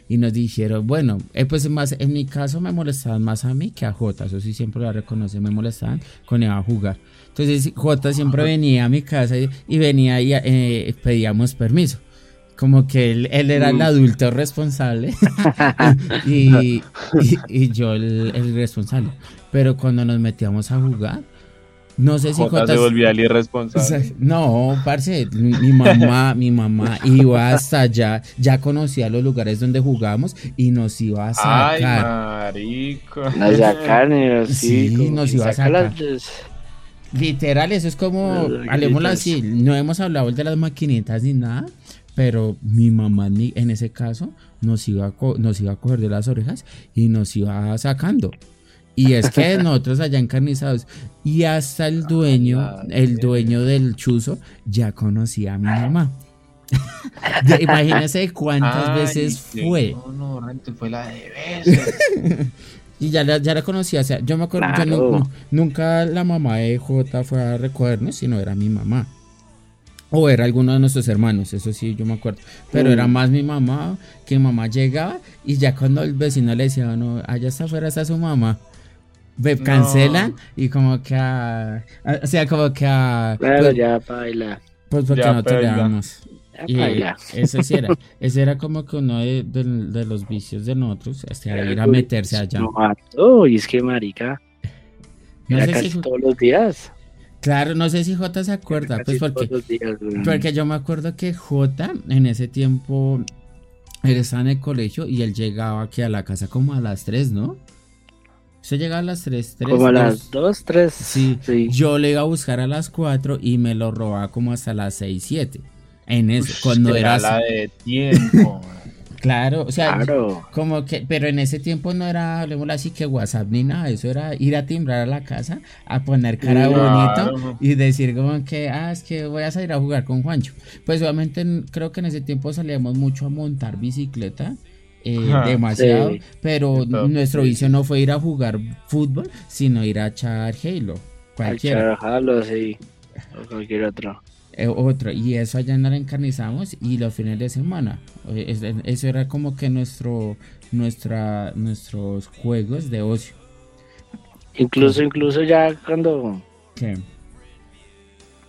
[SPEAKER 2] y nos dijeron, bueno, eh, pues más, en mi caso me molestaban más a mí que a J, eso sí siempre lo reconoce, me molestaban con él a jugar. Entonces J siempre venía a mi casa y, y venía y eh, pedíamos permiso. Como que él, él era el adulto responsable y, y- y yo el, el responsable. Pero cuando nos metíamos a jugar, no sé si
[SPEAKER 4] Jota
[SPEAKER 2] J
[SPEAKER 4] se volvía el irresponsable.
[SPEAKER 2] no, parce, mi mamá, mi mamá iba hasta allá, ya conocía los lugares donde jugábamos y nos iba a
[SPEAKER 4] Ay,
[SPEAKER 2] sacar.
[SPEAKER 4] marico.
[SPEAKER 3] Las sacan y.
[SPEAKER 2] Sí, nos iba a sacar. Literal, eso es como, hablemoslo así, no hemos hablado de las maquinitas ni nada, pero mi mamá en ese caso nos iba, a co- nos iba a coger de las orejas y nos iba sacando. Y es que nosotros allá encarnizados y hasta el dueño,
[SPEAKER 4] la
[SPEAKER 2] el dueño del chuzo ya conocía a mi mamá. Imagínense cuántas
[SPEAKER 4] Ay,
[SPEAKER 2] veces fue.
[SPEAKER 4] gonorrea, fue la de veces.
[SPEAKER 2] Y ya la, ya la conocía, o sea, yo me acuerdo, yo
[SPEAKER 3] Claro.
[SPEAKER 2] nu- nunca la mamá de J fue a recogernos, sino era mi mamá. O era alguno de nuestros hermanos, eso sí, yo me acuerdo. Pero era más mi mamá, que mi mamá llegaba y ya cuando el vecino le decía, no, allá está afuera está su mamá.
[SPEAKER 4] No.
[SPEAKER 2] cancelan y como que a, a- o sea, como que a...
[SPEAKER 3] Claro,
[SPEAKER 2] pues,
[SPEAKER 3] ya baila.
[SPEAKER 2] pues porque
[SPEAKER 4] Ya
[SPEAKER 2] no te damos. Y
[SPEAKER 3] baila.
[SPEAKER 2] ese sí era, ese era como que uno de, de- de los vicios de nosotros, este, era ir a meterse allá.
[SPEAKER 3] No mató, y es que marica.
[SPEAKER 2] No
[SPEAKER 3] Era
[SPEAKER 2] sé
[SPEAKER 3] casi
[SPEAKER 2] si-
[SPEAKER 3] todos los días.
[SPEAKER 2] Claro, no sé si J se acuerda, pues porque,
[SPEAKER 3] todos los días,
[SPEAKER 2] porque yo me acuerdo que J en ese tiempo él estaba en el colegio y él llegaba aquí a la casa como a las 3, ¿no? Usted llegaba a las 3, 3.
[SPEAKER 3] Como a las 2, 3.
[SPEAKER 2] Sí, yo le iba a buscar a las 4 y me lo robaba como hasta las 6, 7. En eso,
[SPEAKER 4] Ush,
[SPEAKER 2] cuando era
[SPEAKER 4] la de tiempo.
[SPEAKER 2] Claro, o sea,
[SPEAKER 3] Claro.
[SPEAKER 2] como que, pero en ese tiempo no era, hablemoslo así, que WhatsApp ni nada, eso era ir a timbrar a la casa, a poner cara
[SPEAKER 4] Claro.
[SPEAKER 2] bonito y decir como que, ah, es que voy a salir a jugar con Juancho. Pues obviamente creo que en ese tiempo salíamos mucho a montar bicicleta, eh, demasiado,
[SPEAKER 3] sí.
[SPEAKER 2] pero nuestro vicio no fue ir a jugar fútbol, sino ir a echar Halo, cualquiera.
[SPEAKER 3] Al Charjalo, sí. O cualquier otro.
[SPEAKER 2] Eh, otro, y eso allá no la encarnizamos y los fines de semana. Eh, es- Eso era como que nuestro, nuestra, nuestros juegos de ocio.
[SPEAKER 3] Incluso, incluso ya cuando.
[SPEAKER 2] ¿Qué?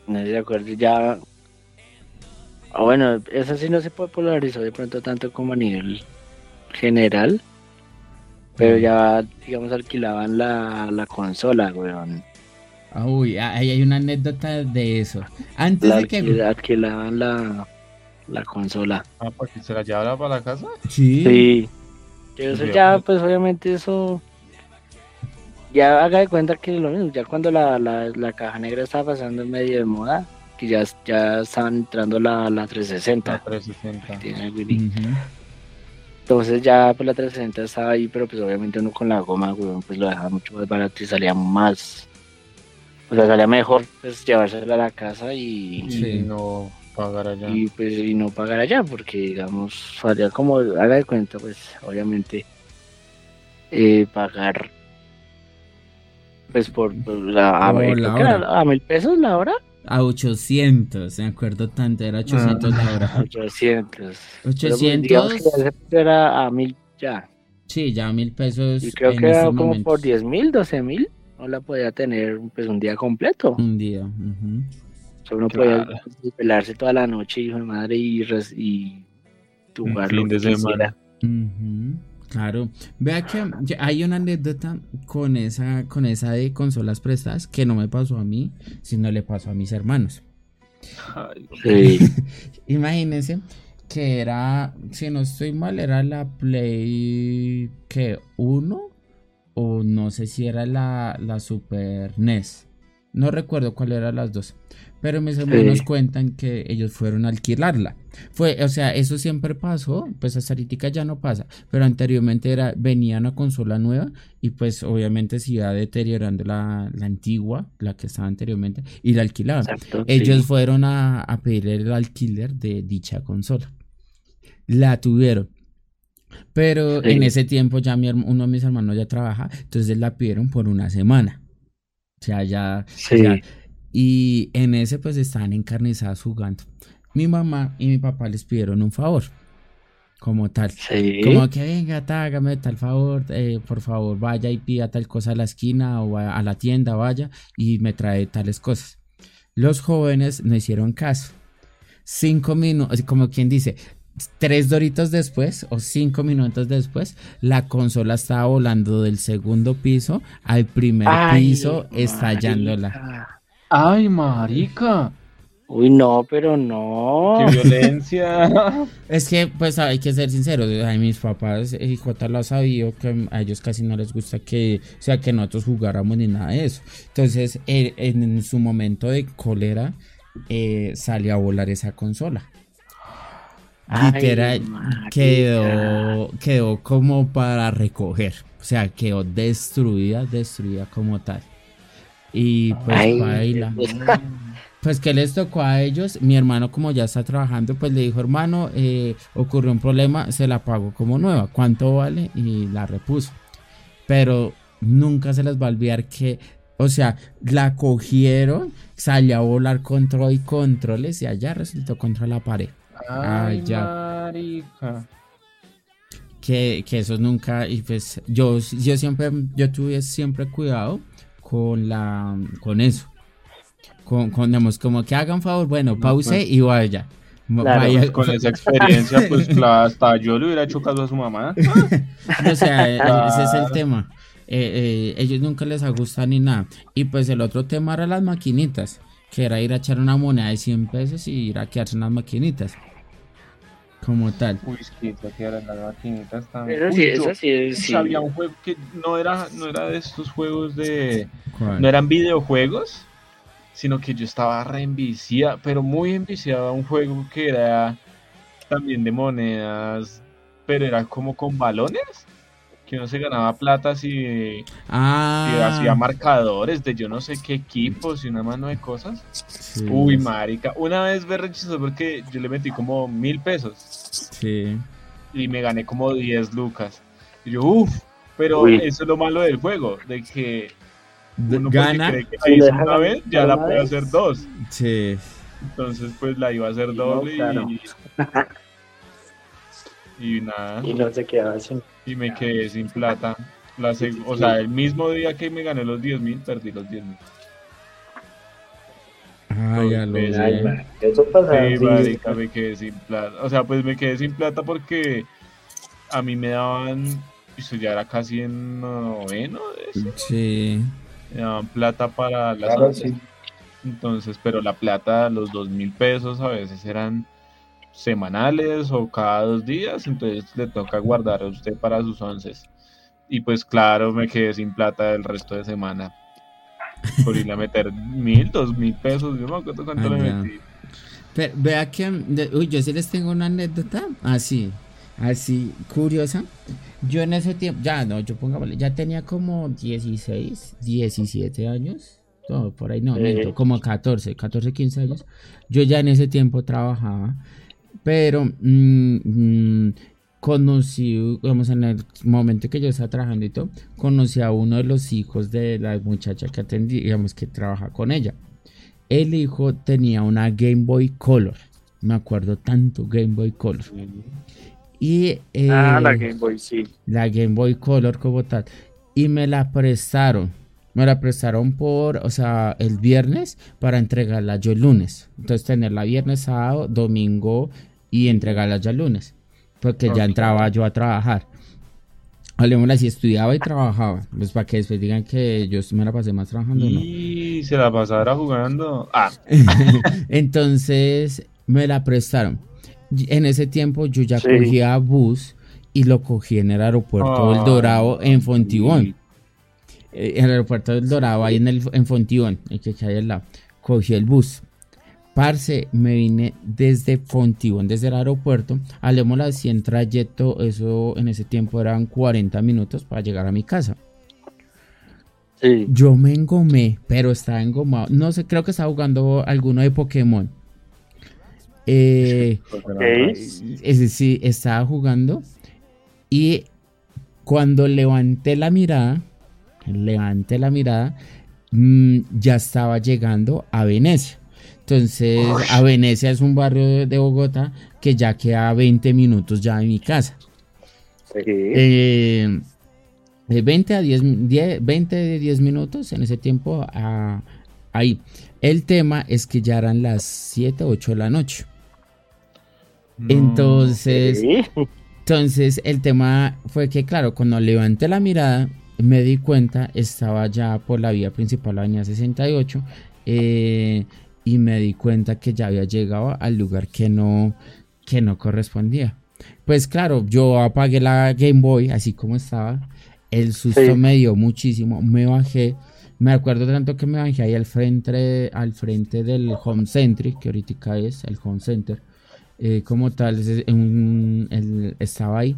[SPEAKER 3] No de acuerdo, ya. Ah, bueno, eso sí no se popularizó de pronto tanto como a nivel general. Pero ya, digamos, alquilaban la, la consola, weón.
[SPEAKER 2] Ah, Uy, ah, ahí hay una anécdota de eso. Antes
[SPEAKER 3] La
[SPEAKER 2] de que...
[SPEAKER 3] alquila- alquilaban la, la consola.
[SPEAKER 4] Ah, porque se la llevaba para la casa.
[SPEAKER 2] Sí.
[SPEAKER 3] Sí. Pero eso ya, pues obviamente eso. Ya haga de cuenta que lo mismo, ya cuando la, la, la caja negra estaba pasando en medio de moda, que ya, ya estaban entrando la, la 360.
[SPEAKER 4] La 360.
[SPEAKER 3] tiene el Willy. Entonces ya pues la 360 estaba ahí, pero pues obviamente uno con la goma, weón, pues lo dejaba mucho más barato y salía más. O sea, salía mejor pues llevársela a la casa y,
[SPEAKER 4] Y
[SPEAKER 2] Sí.
[SPEAKER 4] no pagar allá.
[SPEAKER 3] y pues y no pagar allá, porque digamos, salía como, haga de cuenta, pues obviamente eh, pagar Pues por, por la, a,
[SPEAKER 2] la
[SPEAKER 3] era a mil pesos la hora.
[SPEAKER 2] A 800, me acuerdo tanto, era 800 la hora.
[SPEAKER 3] 800. Pero, pues,
[SPEAKER 2] 800,
[SPEAKER 3] digamos que era a mil ya.
[SPEAKER 2] sí, ya mil pesos.
[SPEAKER 3] Y creo
[SPEAKER 2] en
[SPEAKER 3] que era como
[SPEAKER 2] momentos.
[SPEAKER 3] por 10 mil, 12 mil. No la podía tener pues un día completo.
[SPEAKER 2] Un día. ujú.
[SPEAKER 3] Solo
[SPEAKER 1] Claro.
[SPEAKER 3] podía pelarse toda la noche, hijo de madre, y, y lo
[SPEAKER 1] fin de semana.
[SPEAKER 2] Ujú, Claro, vea que hay una anécdota con esa, con esa de consolas prestadas que no me pasó a mí, sino le pasó a mis hermanos.
[SPEAKER 1] Ay,
[SPEAKER 3] Sí.
[SPEAKER 2] Imagínense que era, si no estoy mal, era la Play que 1 o no sé si era la, la Super NES. No recuerdo cuál era las dos. Pero mis hermanos
[SPEAKER 3] Sí.
[SPEAKER 2] cuentan que ellos fueron a alquilarla. Fue, o sea, eso siempre pasó, pues hasta ahorita ya no pasa, pero anteriormente era, venía una consola nueva y pues obviamente se iba deteriorando la, la antigua, la que estaba anteriormente, y la alquilaban.
[SPEAKER 3] Exacto.
[SPEAKER 2] Ellos
[SPEAKER 3] sí.
[SPEAKER 2] fueron a, a pedir el alquiler de dicha consola. La tuvieron. Pero
[SPEAKER 3] Sí.
[SPEAKER 2] en ese tiempo ya mi uno de mis hermanos ya trabaja, entonces la pidieron por una semana. O sea, ya,
[SPEAKER 3] Sí.
[SPEAKER 2] ya- Y en ese pues estaban encarnizadas jugando. Mi mamá y mi papá les pidieron un favor. Como tal.
[SPEAKER 3] Sí.
[SPEAKER 2] Como que venga, ta, hágame tal favor, eh, por favor, vaya y pida tal cosa a la esquina o a, a la tienda, vaya y me trae tales cosas. Los jóvenes no hicieron caso. Cinco minutos, como quien dice, tres doritos después o cinco minutos después, la consola estaba volando del segundo piso al primer
[SPEAKER 3] Ay,
[SPEAKER 2] piso, estallándola.
[SPEAKER 1] Ay, marica.
[SPEAKER 3] Uy, no, pero no.
[SPEAKER 1] Qué violencia.
[SPEAKER 2] Es que, pues hay que ser sinceros, a mis papás, eh, J lo ha sabido que a ellos casi no les gusta que, o sea, que nosotros jugáramos ni nada de eso. Entonces, eh, en, su momento de cólera, eh, salió a volar esa consola.
[SPEAKER 3] Ay,
[SPEAKER 2] Literal,
[SPEAKER 3] marica.
[SPEAKER 2] quedó, quedó como para recoger. O sea, quedó destruida, destruida como tal. Y pues
[SPEAKER 3] Ay,
[SPEAKER 2] baila. Pues que les tocó a ellos, mi hermano como ya está trabajando, pues le dijo, hermano, eh, ocurrió un problema, se la pago como nueva, ¿cuánto vale? Y la repuso. Pero nunca se les va a olvidar que, o sea, la cogieron, salió a volar control y controles y allá resultó contra la pared.
[SPEAKER 1] Ay,
[SPEAKER 2] ya.
[SPEAKER 1] marica.
[SPEAKER 2] Que, que eso nunca, y pues yo, yo siempre, yo tuve siempre cuidado con la, con eso. Con, con digamos, como que hagan favor, bueno, pause
[SPEAKER 1] pues.
[SPEAKER 2] y vaya.
[SPEAKER 3] Claro,
[SPEAKER 2] Vaya-
[SPEAKER 1] Pues con esa experiencia, pues claro, hasta yo le hubiera hecho caso a su mamá.
[SPEAKER 2] O sea, e- ese es el tema. Eh, eh, ellos nunca les gusta ni nada. Y pues el otro tema era las maquinitas, que era ir a echar una moneda de 100 pesos y ir a quedarse en las maquinitas. Como tal.
[SPEAKER 1] Uy, es que eso que eran las maquinitas también.
[SPEAKER 3] Pero
[SPEAKER 1] Uy,
[SPEAKER 3] sí, eso sí es. sí.
[SPEAKER 1] Había un juego que no era, no era de estos juegos de.
[SPEAKER 2] ¿Cuál?
[SPEAKER 1] No eran videojuegos, sino que yo estaba re enviciado, pero muy enviciado a un juego que era también de monedas, pero era como con balones, que uno se ganaba plata si, si
[SPEAKER 2] Ah,
[SPEAKER 1] hacía marcadores de yo no sé qué equipos y una mano de cosas.
[SPEAKER 2] sí,
[SPEAKER 1] Uy, marica, una vez me rechazó porque yo le metí como mil pesos
[SPEAKER 2] Sí.
[SPEAKER 1] y me gané como 10 lucas. Y yo, uff, pero
[SPEAKER 3] Uy.
[SPEAKER 1] eso es lo malo del juego, de que uno porque
[SPEAKER 2] Gana.
[SPEAKER 1] cree que la hizo una vez, ya la puede hacer dos.
[SPEAKER 2] Sí.
[SPEAKER 1] Entonces, pues la iba a hacer
[SPEAKER 3] No,
[SPEAKER 1] doble
[SPEAKER 3] claro.
[SPEAKER 1] y, y nada,
[SPEAKER 3] Y no se quedaba sin.
[SPEAKER 1] y me quedé sin plata. La o sea, el mismo día que me gané los 10 mil, perdí los 10 mil.
[SPEAKER 2] Ah, ya lo sé.
[SPEAKER 3] Ay, man, Eso pasa.
[SPEAKER 1] Sí,
[SPEAKER 3] sí.
[SPEAKER 1] marica, me quedé sin plata. O sea, pues me quedé sin plata porque a mí me daban, eso ya era casi en noveno, de
[SPEAKER 2] Sí.
[SPEAKER 1] me daban plata para las
[SPEAKER 3] Claro, sí.
[SPEAKER 1] Entonces, pero la plata, los dos mil pesos a veces eran semanales o cada dos días, entonces le toca guardar a usted para sus once. Y pues claro, me quedé sin plata el resto de semana. Por irle a meter mil, dos mil pesos, yo me acuerdo cuánto
[SPEAKER 2] Ah,
[SPEAKER 1] le metí.
[SPEAKER 2] Pero vea que, uy, yo sí les tengo una anécdota así, así curiosa. Yo en ese tiempo, ya no, yo pongámosle, ya tenía como 16, 17 años, no, por ahí no, miento, como 14, 14, 15 años. Yo ya en ese tiempo trabajaba, pero mm, mm, conocí, vamos en el momento que yo estaba trabajando y todo, conocí a uno de los hijos de la muchacha que atendí, digamos que trabaja con ella. El hijo tenía una Game Boy Color, me acuerdo tanto Game Boy Color. Y,
[SPEAKER 3] ah, la
[SPEAKER 2] eh,
[SPEAKER 3] Game Boy, sí.
[SPEAKER 2] la Game Boy Color como tal. Y me la prestaron. Me la prestaron por, o sea, el viernes para entregarla yo el lunes. Entonces tenerla viernes, sábado, domingo y entregarla ya el lunes. Porque ya entraba yo a trabajar. Hablemoslo así, estudiaba y trabajaba. Pues para que después digan que yo me la pasé más trabajando, ¿no?
[SPEAKER 4] Y se la pasara jugando. Ah,
[SPEAKER 2] Entonces me la prestaron. En ese tiempo yo ya
[SPEAKER 3] Sí.
[SPEAKER 2] cogía bus y lo cogí en el aeropuerto del
[SPEAKER 4] Ay,
[SPEAKER 2] Dorado en Fontibón. Eh, En el aeropuerto del Dorado, ahí en, el, en Fontibón, el que hay al lado. Cogí el bus. Parce, me vine desde Fontibón, desde el aeropuerto. Hablemos así en trayecto, eso en ese tiempo eran 40 minutos para llegar a mi casa.
[SPEAKER 3] Sí.
[SPEAKER 2] Yo me engomé, pero estaba engomado. No sé, creo que estaba jugando alguno de Pokémon. Eh,
[SPEAKER 3] Ok.
[SPEAKER 2] ese sí, estaba jugando. Y cuando levanté la mirada, levanté la mirada, mm, ya estaba llegando a Venecia. Entonces, a Venecia es un barrio de- de Bogotá que ya queda a 20 minutos ya de mi casa.
[SPEAKER 3] Sí.
[SPEAKER 2] Eh, de 20 a 10, 10 20 de 10 minutos en ese tiempo a- ahí. El tema es que ya eran las 7, 8 de la noche. Entonces,
[SPEAKER 3] Sí.
[SPEAKER 2] entonces el tema fue que, claro, cuando levanté la mirada, me di cuenta, estaba ya por la vía principal, la avenida 68, eh, y me di cuenta que ya había llegado al lugar que no, que no correspondía. Pues claro, yo apagué la Game Boy así como estaba. El susto
[SPEAKER 3] Sí.
[SPEAKER 2] me dio muchísimo. Me bajé. Me acuerdo tanto que me bajé ahí al frente, al frente del Home Center, que ahorita es el Home Center. eh, como tal, un- el- estaba ahí.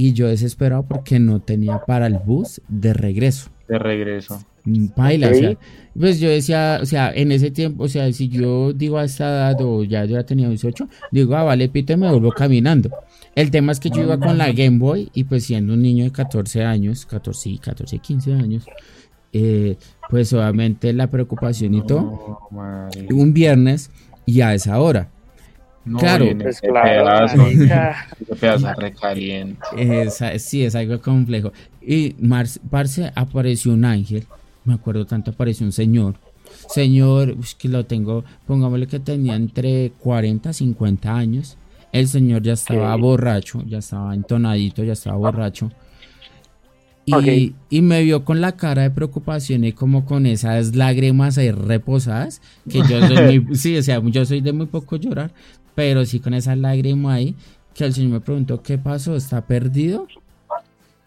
[SPEAKER 2] Y yo desesperado porque no tenía para el bus de regreso.
[SPEAKER 4] De regreso.
[SPEAKER 2] Mm, Paila,
[SPEAKER 3] Ok.
[SPEAKER 2] o sea, pues yo decía, o sea, en ese tiempo, o sea, si yo digo a esta edad o ya yo ya tenía 18, digo, ah, vale, pito y me vuelvo caminando. El tema es que yo iba con la Game Boy y pues siendo un niño de 14 años, 14, sí, 14, 15 años, eh, pues obviamente la preocupación y todo,
[SPEAKER 4] No,
[SPEAKER 2] un viernes y a esa hora.
[SPEAKER 4] No,
[SPEAKER 2] claro.
[SPEAKER 3] Pues claro,
[SPEAKER 4] recaliente.
[SPEAKER 2] Sí, es algo complejo. Y Mar parce, apareció un ángel. Me acuerdo tanto, apareció un señor. Señor, que lo tengo, pongámosle que tenía entre 40 y 50 años. El señor ya estaba borracho, ya estaba entonadito, ya estaba borracho. Y, y me vio con la cara de preocupación y como con esas lágrimas ahí reposadas, que yo soy muy, sí, o sea, yo soy de muy poco llorar, pero sí con esa lágrima ahí, que el señor me preguntó, ¿qué pasó? ¿Está perdido?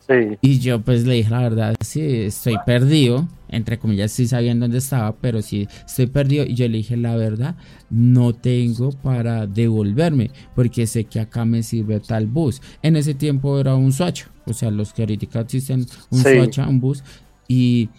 [SPEAKER 3] Sí.
[SPEAKER 2] Y yo pues le dije la verdad, sí, estoy perdido, entre comillas sí sabían dónde estaba, pero sí estoy perdido y yo le dije la verdad, no tengo para devolverme, porque sé que acá me sirve tal bus. En ese tiempo era un Swatch, o sea, los que ahorita existen un
[SPEAKER 3] Sí.
[SPEAKER 2] Un bus, y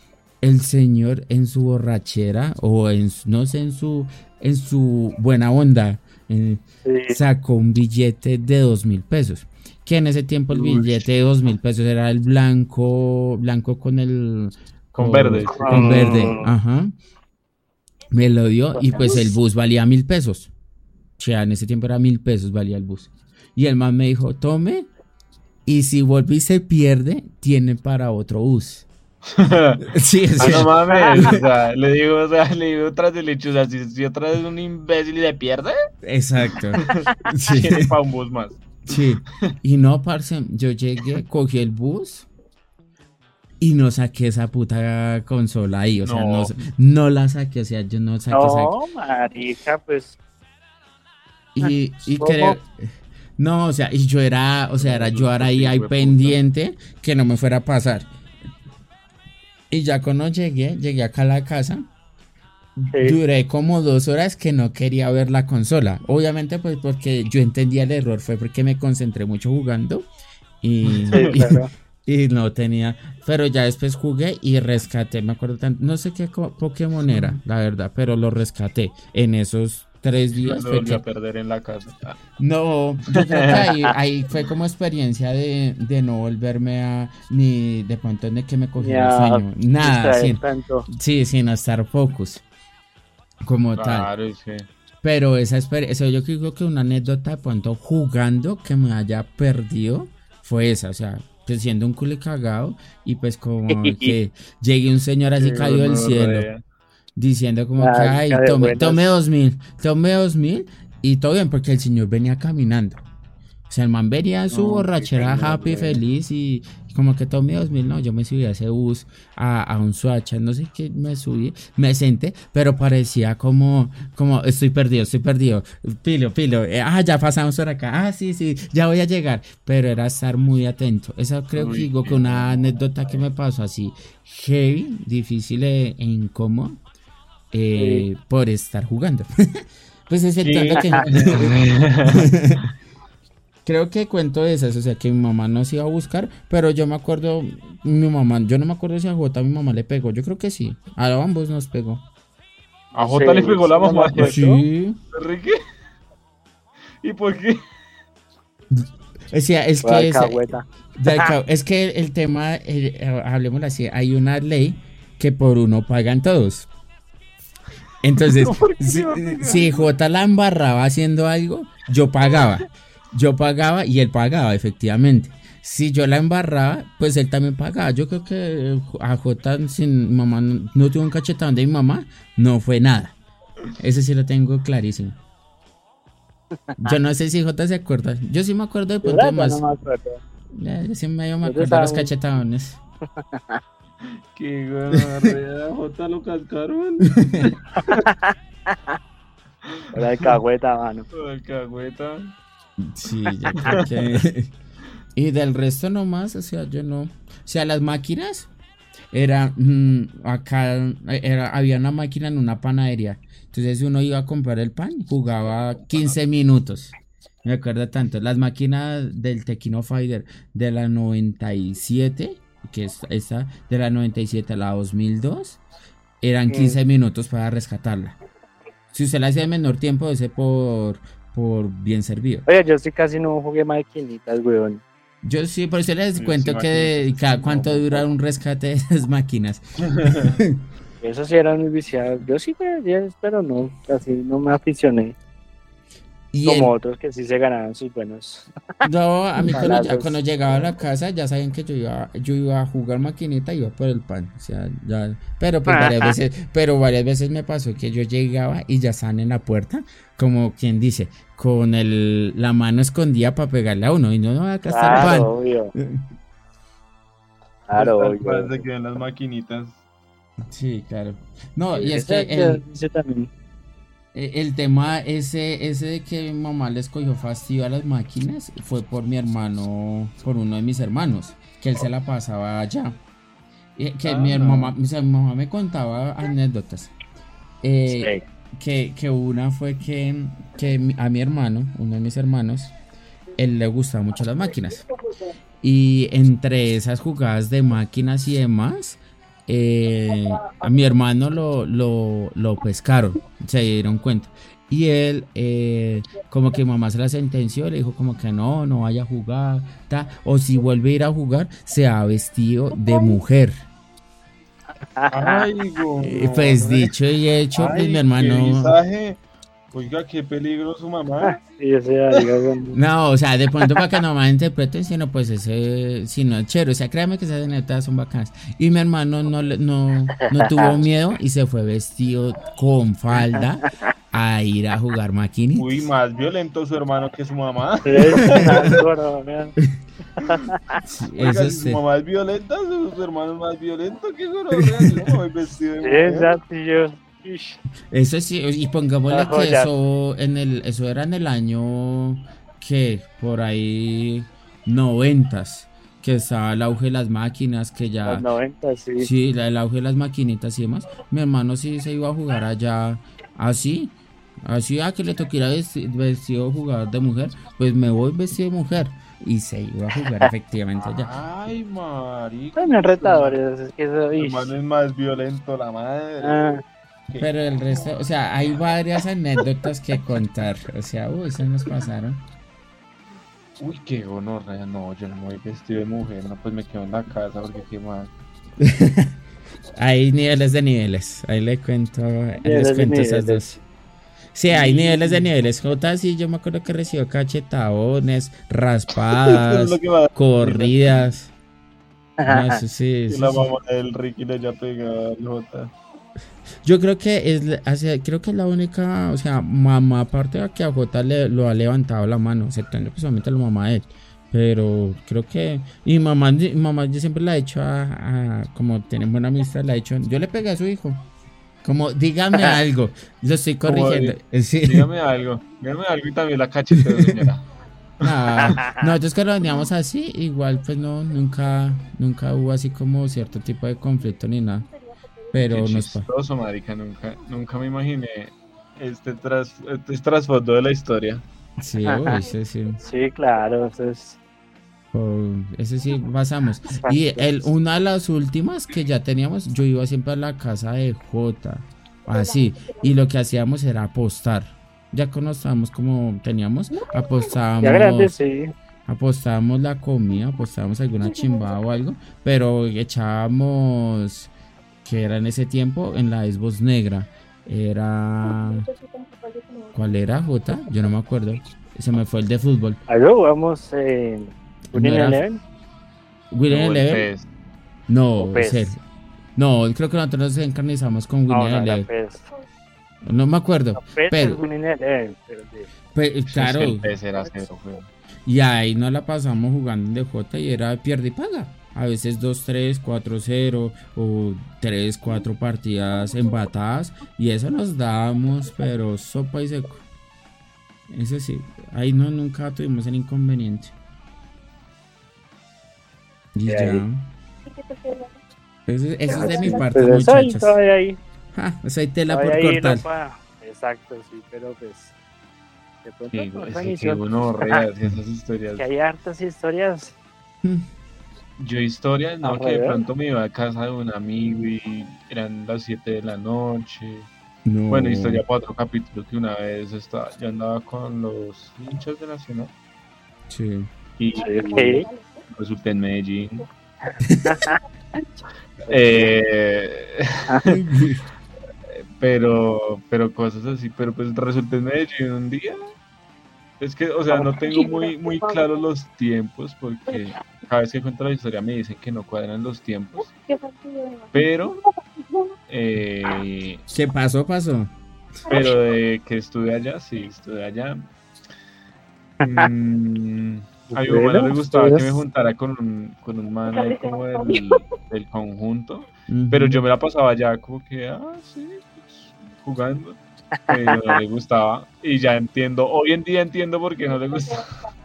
[SPEAKER 2] el señor en su borrachera, o en, no sé, en su, en su buena onda, eh,
[SPEAKER 3] Sí.
[SPEAKER 2] sacó un billete de dos mil pesos. Que en ese tiempo el billete de dos mil pesos era el blanco, blanco con el
[SPEAKER 4] Con verde.
[SPEAKER 2] Con
[SPEAKER 3] Ah.
[SPEAKER 2] verde, ajá. Me lo dio y pues el bus valía mil pesos. O sea, en ese tiempo era mil pesos valía el bus. Y el man me dijo, tome y si vuelve y se pierde, tiene para otro bus. Sí,
[SPEAKER 4] Ah,
[SPEAKER 2] sí.
[SPEAKER 4] no mames, o sea, le digo, o sea, le digo tras del hecho, o sea, si, si otra vez un imbécil y le pierde,
[SPEAKER 2] Exacto. Sí.
[SPEAKER 4] tiene para un bus más.
[SPEAKER 2] Sí. Y no, parce, yo llegué, cogí el bus y no saqué esa puta consola ahí. O sea, no,
[SPEAKER 4] No.
[SPEAKER 2] no la saqué. O sea, yo no saqué esa.
[SPEAKER 3] No, marica, pues.
[SPEAKER 2] Y, y creo. No, o sea, y yo era, o sea, era yo ahora ahí, ahí pendiente que no me fuera a pasar. Y ya cuando llegué, llegué acá a la casa,
[SPEAKER 3] Sí.
[SPEAKER 2] duré como dos horas que no quería ver la consola. Obviamente, pues porque yo entendía el error, fue porque me concentré mucho jugando y,
[SPEAKER 3] Sí, claro.
[SPEAKER 2] y no tenía. Pero ya después jugué y rescaté, me acuerdo tanto, no sé qué Pokémon era, la verdad, pero lo rescaté en esos tres días.
[SPEAKER 4] Lo
[SPEAKER 2] Fue
[SPEAKER 4] volvió a
[SPEAKER 2] que-
[SPEAKER 4] perder en la casa.
[SPEAKER 2] No, yo creo que ahí, ahí fue como experiencia de, de no volverme a, ni de pronto de que me cogió el sueño, nada,
[SPEAKER 3] distraer
[SPEAKER 2] sí,
[SPEAKER 3] tanto.
[SPEAKER 2] sí, sin estar focus, como tal.
[SPEAKER 4] Claro, es que
[SPEAKER 2] Pero esa experiencia, yo creo que una anécdota de pronto jugando que me haya perdido fue esa, o sea, pues siendo un culo cagado y pues como que llegue un señor así
[SPEAKER 4] qué
[SPEAKER 2] caído del cielo. Diciendo como
[SPEAKER 3] Ah,
[SPEAKER 2] que, ay, tome, tome dos mil, tome dos mil y todo bien porque el señor venía caminando. O sea, el man venía en su
[SPEAKER 4] No,
[SPEAKER 2] borrachera happy, feliz y como que tome dos mil, no, yo me subí a ese bus, a, a un Suacha, no sé qué, me subí, me senté, pero parecía como, como, estoy perdido, estoy perdido, pilo, pilo, eh, ah, ya pasamos por acá, ah, sí, sí, ya voy a llegar, pero era estar muy atento. Esa creo que digo que una anécdota que me pasó así, heavy, difícil e e eh, por estar jugando. pues es el
[SPEAKER 4] Sí.
[SPEAKER 2] tanto que... Creo que cuento esas, o sea que mi mamá nos iba a buscar, pero yo me acuerdo, mi mamá, yo no me acuerdo si a Jota mi mamá le pegó, yo creo que sí, a ambos nos pegó.
[SPEAKER 4] A Jota le pegó la
[SPEAKER 3] sí,
[SPEAKER 4] mamá.
[SPEAKER 3] acuerdo.
[SPEAKER 2] Sí,
[SPEAKER 4] ¿Enrique? ¿Y por qué?
[SPEAKER 2] o sea, es que es, que el tema, eh, hablemoslo así, hay una ley que por uno pagan todos. Entonces,
[SPEAKER 4] ¿Por qué
[SPEAKER 2] si, si J la embarraba haciendo algo, yo pagaba. Yo pagaba y él pagaba, efectivamente. Si yo la embarraba, pues él también pagaba. Yo creo que a J, sin mamá, no, no tuvo un cachetón de mi mamá, no fue nada. Ese sí lo tengo clarísimo. Yo no sé si J se acuerda. Yo sí me acuerdo de pronto más.
[SPEAKER 3] No me acuerdo.
[SPEAKER 2] Yo sí medio me acuerdo de los
[SPEAKER 3] estaba-
[SPEAKER 4] Qué gonorrea, Jota lo cascaron.
[SPEAKER 3] Era alcahueta, mano.
[SPEAKER 4] Alcahueta.
[SPEAKER 2] Sí, yo creo que. y del resto nomás, o sea, yo no. O sea, las máquinas. Era. mm, acá era, había una máquina en una panadería. Entonces uno iba a comprar el pan, jugaba 15 minutos. Me acuerdo tanto. Las máquinas del Tequino Fighter de la 97, que es esta, de la 97 a la 2002, eran 15 minutos para rescatarla. Si usted la hacía en menor tiempo, ese por, por bien servido.
[SPEAKER 3] Oye, yo sí casi no jugué maquinitas, weón.
[SPEAKER 2] Yo sí, por eso les cuento
[SPEAKER 4] sí,
[SPEAKER 2] que cada cuánto dura un rescate de esas máquinas.
[SPEAKER 3] Eso sí era muy viciado. Yo sí me pero no, casi no me aficioné.
[SPEAKER 2] Y
[SPEAKER 3] Como
[SPEAKER 2] el-
[SPEAKER 3] otros que sí se ganaban sus buenos.
[SPEAKER 2] no, a mí cuando, llegaba a la casa ya sabían que yo iba, yo iba a jugar maquinita y iba por el pan. O sea, ya, pero pues varias veces, pero varias veces me pasó que yo llegaba y ya estaban en la puerta, como quien dice, con el, la mano escondida para pegarle a uno. Y no, no, acá está el pan.
[SPEAKER 3] Claro, obvio. Claro, obvio.
[SPEAKER 4] se quedan las maquinitas.
[SPEAKER 2] Sí, claro. No, y es que el,
[SPEAKER 3] también.
[SPEAKER 2] Eh, El tema ese, ese de que mi mamá les cogió fastidio a las máquinas fue por mi hermano, por uno de mis hermanos, que él se la pasaba allá. Eh, que
[SPEAKER 4] Ah,
[SPEAKER 2] mi,
[SPEAKER 4] no.
[SPEAKER 2] mamá, o sea, mi mamá me contaba anécdotas. Eh,
[SPEAKER 3] Sí.
[SPEAKER 2] que, que una fue que, que a mi hermano, uno de mis hermanos, él le gustaban mucho las máquinas. Y entre esas jugadas de máquinas y demás, eh, a mi hermano lo, lo, lo pescaron, se dieron cuenta. Y él, eh, como que mamá se la sentenció, le dijo como que no, no vaya a jugar, ta, o si vuelve a ir a jugar, se ha vestido de mujer.
[SPEAKER 4] Ay,
[SPEAKER 2] Eh, pues dicho y hecho, pues mi hermano...
[SPEAKER 4] Oiga, qué peligro su mamá.
[SPEAKER 3] Sí, diga, bueno.
[SPEAKER 2] No, o sea, de pronto para que no me interpreten, sino pues ese, sino el chévere. O sea, créame que esas anécdotas son bacanas. Y mi hermano no, le- no, no tuvo miedo y se fue vestido con falda a ir a jugar maquinita.
[SPEAKER 4] Uy, más violento su hermano que su mamá.
[SPEAKER 2] Sí,
[SPEAKER 4] Oiga,
[SPEAKER 2] Eso
[SPEAKER 4] si
[SPEAKER 2] sí.
[SPEAKER 4] su mamá es violenta, su, su hermano es más violento que gonorrea. Yo no me voy vestido de
[SPEAKER 3] Sí, exacto, yo.
[SPEAKER 2] Eso sí, y pongámosle que eso en el, eso era en el año que por ahí noventas, que estaba el auge de las máquinas, que ya
[SPEAKER 3] Los 90, sí.
[SPEAKER 2] Sí, la, el auge de las maquinitas y demás. Mi hermano sí se iba a jugar allá así. Así a que le toquiera vesti- vestido jugador de mujer. Pues me voy vestido de mujer. Y se iba a jugar efectivamente allá.
[SPEAKER 4] Ay, marica.
[SPEAKER 3] También retadores, es que eso. Ish.
[SPEAKER 4] hermano es más violento, la madre.
[SPEAKER 3] Ah,
[SPEAKER 2] Pero el resto, o sea, hay varias anécdotas que contar. O sea, uy, se nos pasaron.
[SPEAKER 1] Uy, qué gonorrea, no, yo no me voy vestido de mujer, no, pues me quedo en la casa porque qué mal.
[SPEAKER 2] hay niveles de niveles. Ahí le cuento, ahí les cuento esas dos. Sí, hay niveles de niveles. J, sí, yo me acuerdo que recibió cachetadones, raspadas, corridas. No, eso sí, eso
[SPEAKER 1] la mamá del Ricky le haya pegado al Jota.
[SPEAKER 2] Yo creo que es, creo que es la única, o sea, mamá aparte de que a Jota le, lo ha levantado la mano, excepto pues, solamente la mamá de él. Pero creo que, y mamá, mi mamá yo siempre la he hecho a, a- como tienen buena amistad, la he hecho, yo le pegué a su hijo. Como, dígame algo, lo estoy corrigiendo. Sí.
[SPEAKER 1] Dígame algo, dígame algo y también la cacheteo, señora.
[SPEAKER 2] No, nosotros que lo veníamos así, igual pues no, nunca, nunca hubo así como cierto tipo de conflicto ni nada. Pero
[SPEAKER 1] Qué
[SPEAKER 2] nos pa-
[SPEAKER 1] chistoso, marica, nunca, nunca me imaginé este, tras, este trasfondo de la historia.
[SPEAKER 2] Sí, uy, sí, sí.
[SPEAKER 3] Sí, claro, eso es.
[SPEAKER 2] Oh, ese sí pasamos. Y el, una de las últimas que ya teníamos, yo iba siempre a la casa de Jota, así, y lo que hacíamos era apostar. Ya estábamos como teníamos, apostábamos,
[SPEAKER 3] Ya grande, sí.
[SPEAKER 2] apostábamos la comida, apostábamos alguna chimbada o algo, pero echábamos, que era en ese tiempo, en la Xbox negra, era, ¿cuál era Jota? Yo no me acuerdo, se me fue el de fútbol.
[SPEAKER 3] Algo jugamos en Winning
[SPEAKER 2] No era-
[SPEAKER 3] Eleven.
[SPEAKER 2] William
[SPEAKER 1] No, el
[SPEAKER 2] Eleven. No, No, creo que nosotros nos encarnizamos con
[SPEAKER 3] No,
[SPEAKER 2] Winnie
[SPEAKER 3] no,
[SPEAKER 2] Eleven. No me acuerdo.
[SPEAKER 3] No, PES
[SPEAKER 2] pero-
[SPEAKER 3] Winning pero sí.
[SPEAKER 2] Pe-
[SPEAKER 1] Es que
[SPEAKER 2] claro, y ahí nos la pasamos jugando en DJ y era pierde y paga. A veces 2-3, 4-0 o 3, 4 partidas embatadas. Y eso nos dábamos, pero sopa y seco. Eso sí, ahí no nunca tuvimos el inconveniente. Y ya.
[SPEAKER 3] ahí-
[SPEAKER 2] Eso, eso es de mi parte,
[SPEAKER 3] Pues eso ahí,
[SPEAKER 2] muchachos.
[SPEAKER 3] todavía ahí.
[SPEAKER 2] Ja, eso hay tela por
[SPEAKER 3] ahí
[SPEAKER 2] cortar.
[SPEAKER 3] no Exacto, sí, pero pues. De pronto,
[SPEAKER 1] sí, esas historias.
[SPEAKER 3] que hay hartas historias.
[SPEAKER 1] Yo historias, no, que de pronto me iba a casa de un amigo y eran las 7 de la noche.
[SPEAKER 2] No.
[SPEAKER 1] Bueno, historia para otro capítulo que una vez estaba, yo andaba con los hinchas de Nacional
[SPEAKER 2] Sí.
[SPEAKER 1] y
[SPEAKER 3] Sí, ok.
[SPEAKER 1] resulté en Medellín. Eh, pero, pero cosas así, pero pues resulté en Medellín un día. Es que, o sea, no tengo muy, muy claros los tiempos porque cada vez que cuento la historia me dicen que no cuadran los tiempos, pero, eh,
[SPEAKER 2] ¿Qué pasó? Pasó.
[SPEAKER 1] pero de que estuve allá, sí, estuve allá. Mm, a mi mamá no le gustaba que me
[SPEAKER 3] estuvieras-
[SPEAKER 1] juntara con un, con un man ahí como del, del conjunto. Pero yo me la pasaba allá como que, ah, sí, pues, jugando. Pero no le gustaba. Y ya entiendo, hoy en día entiendo por qué no le gustaba.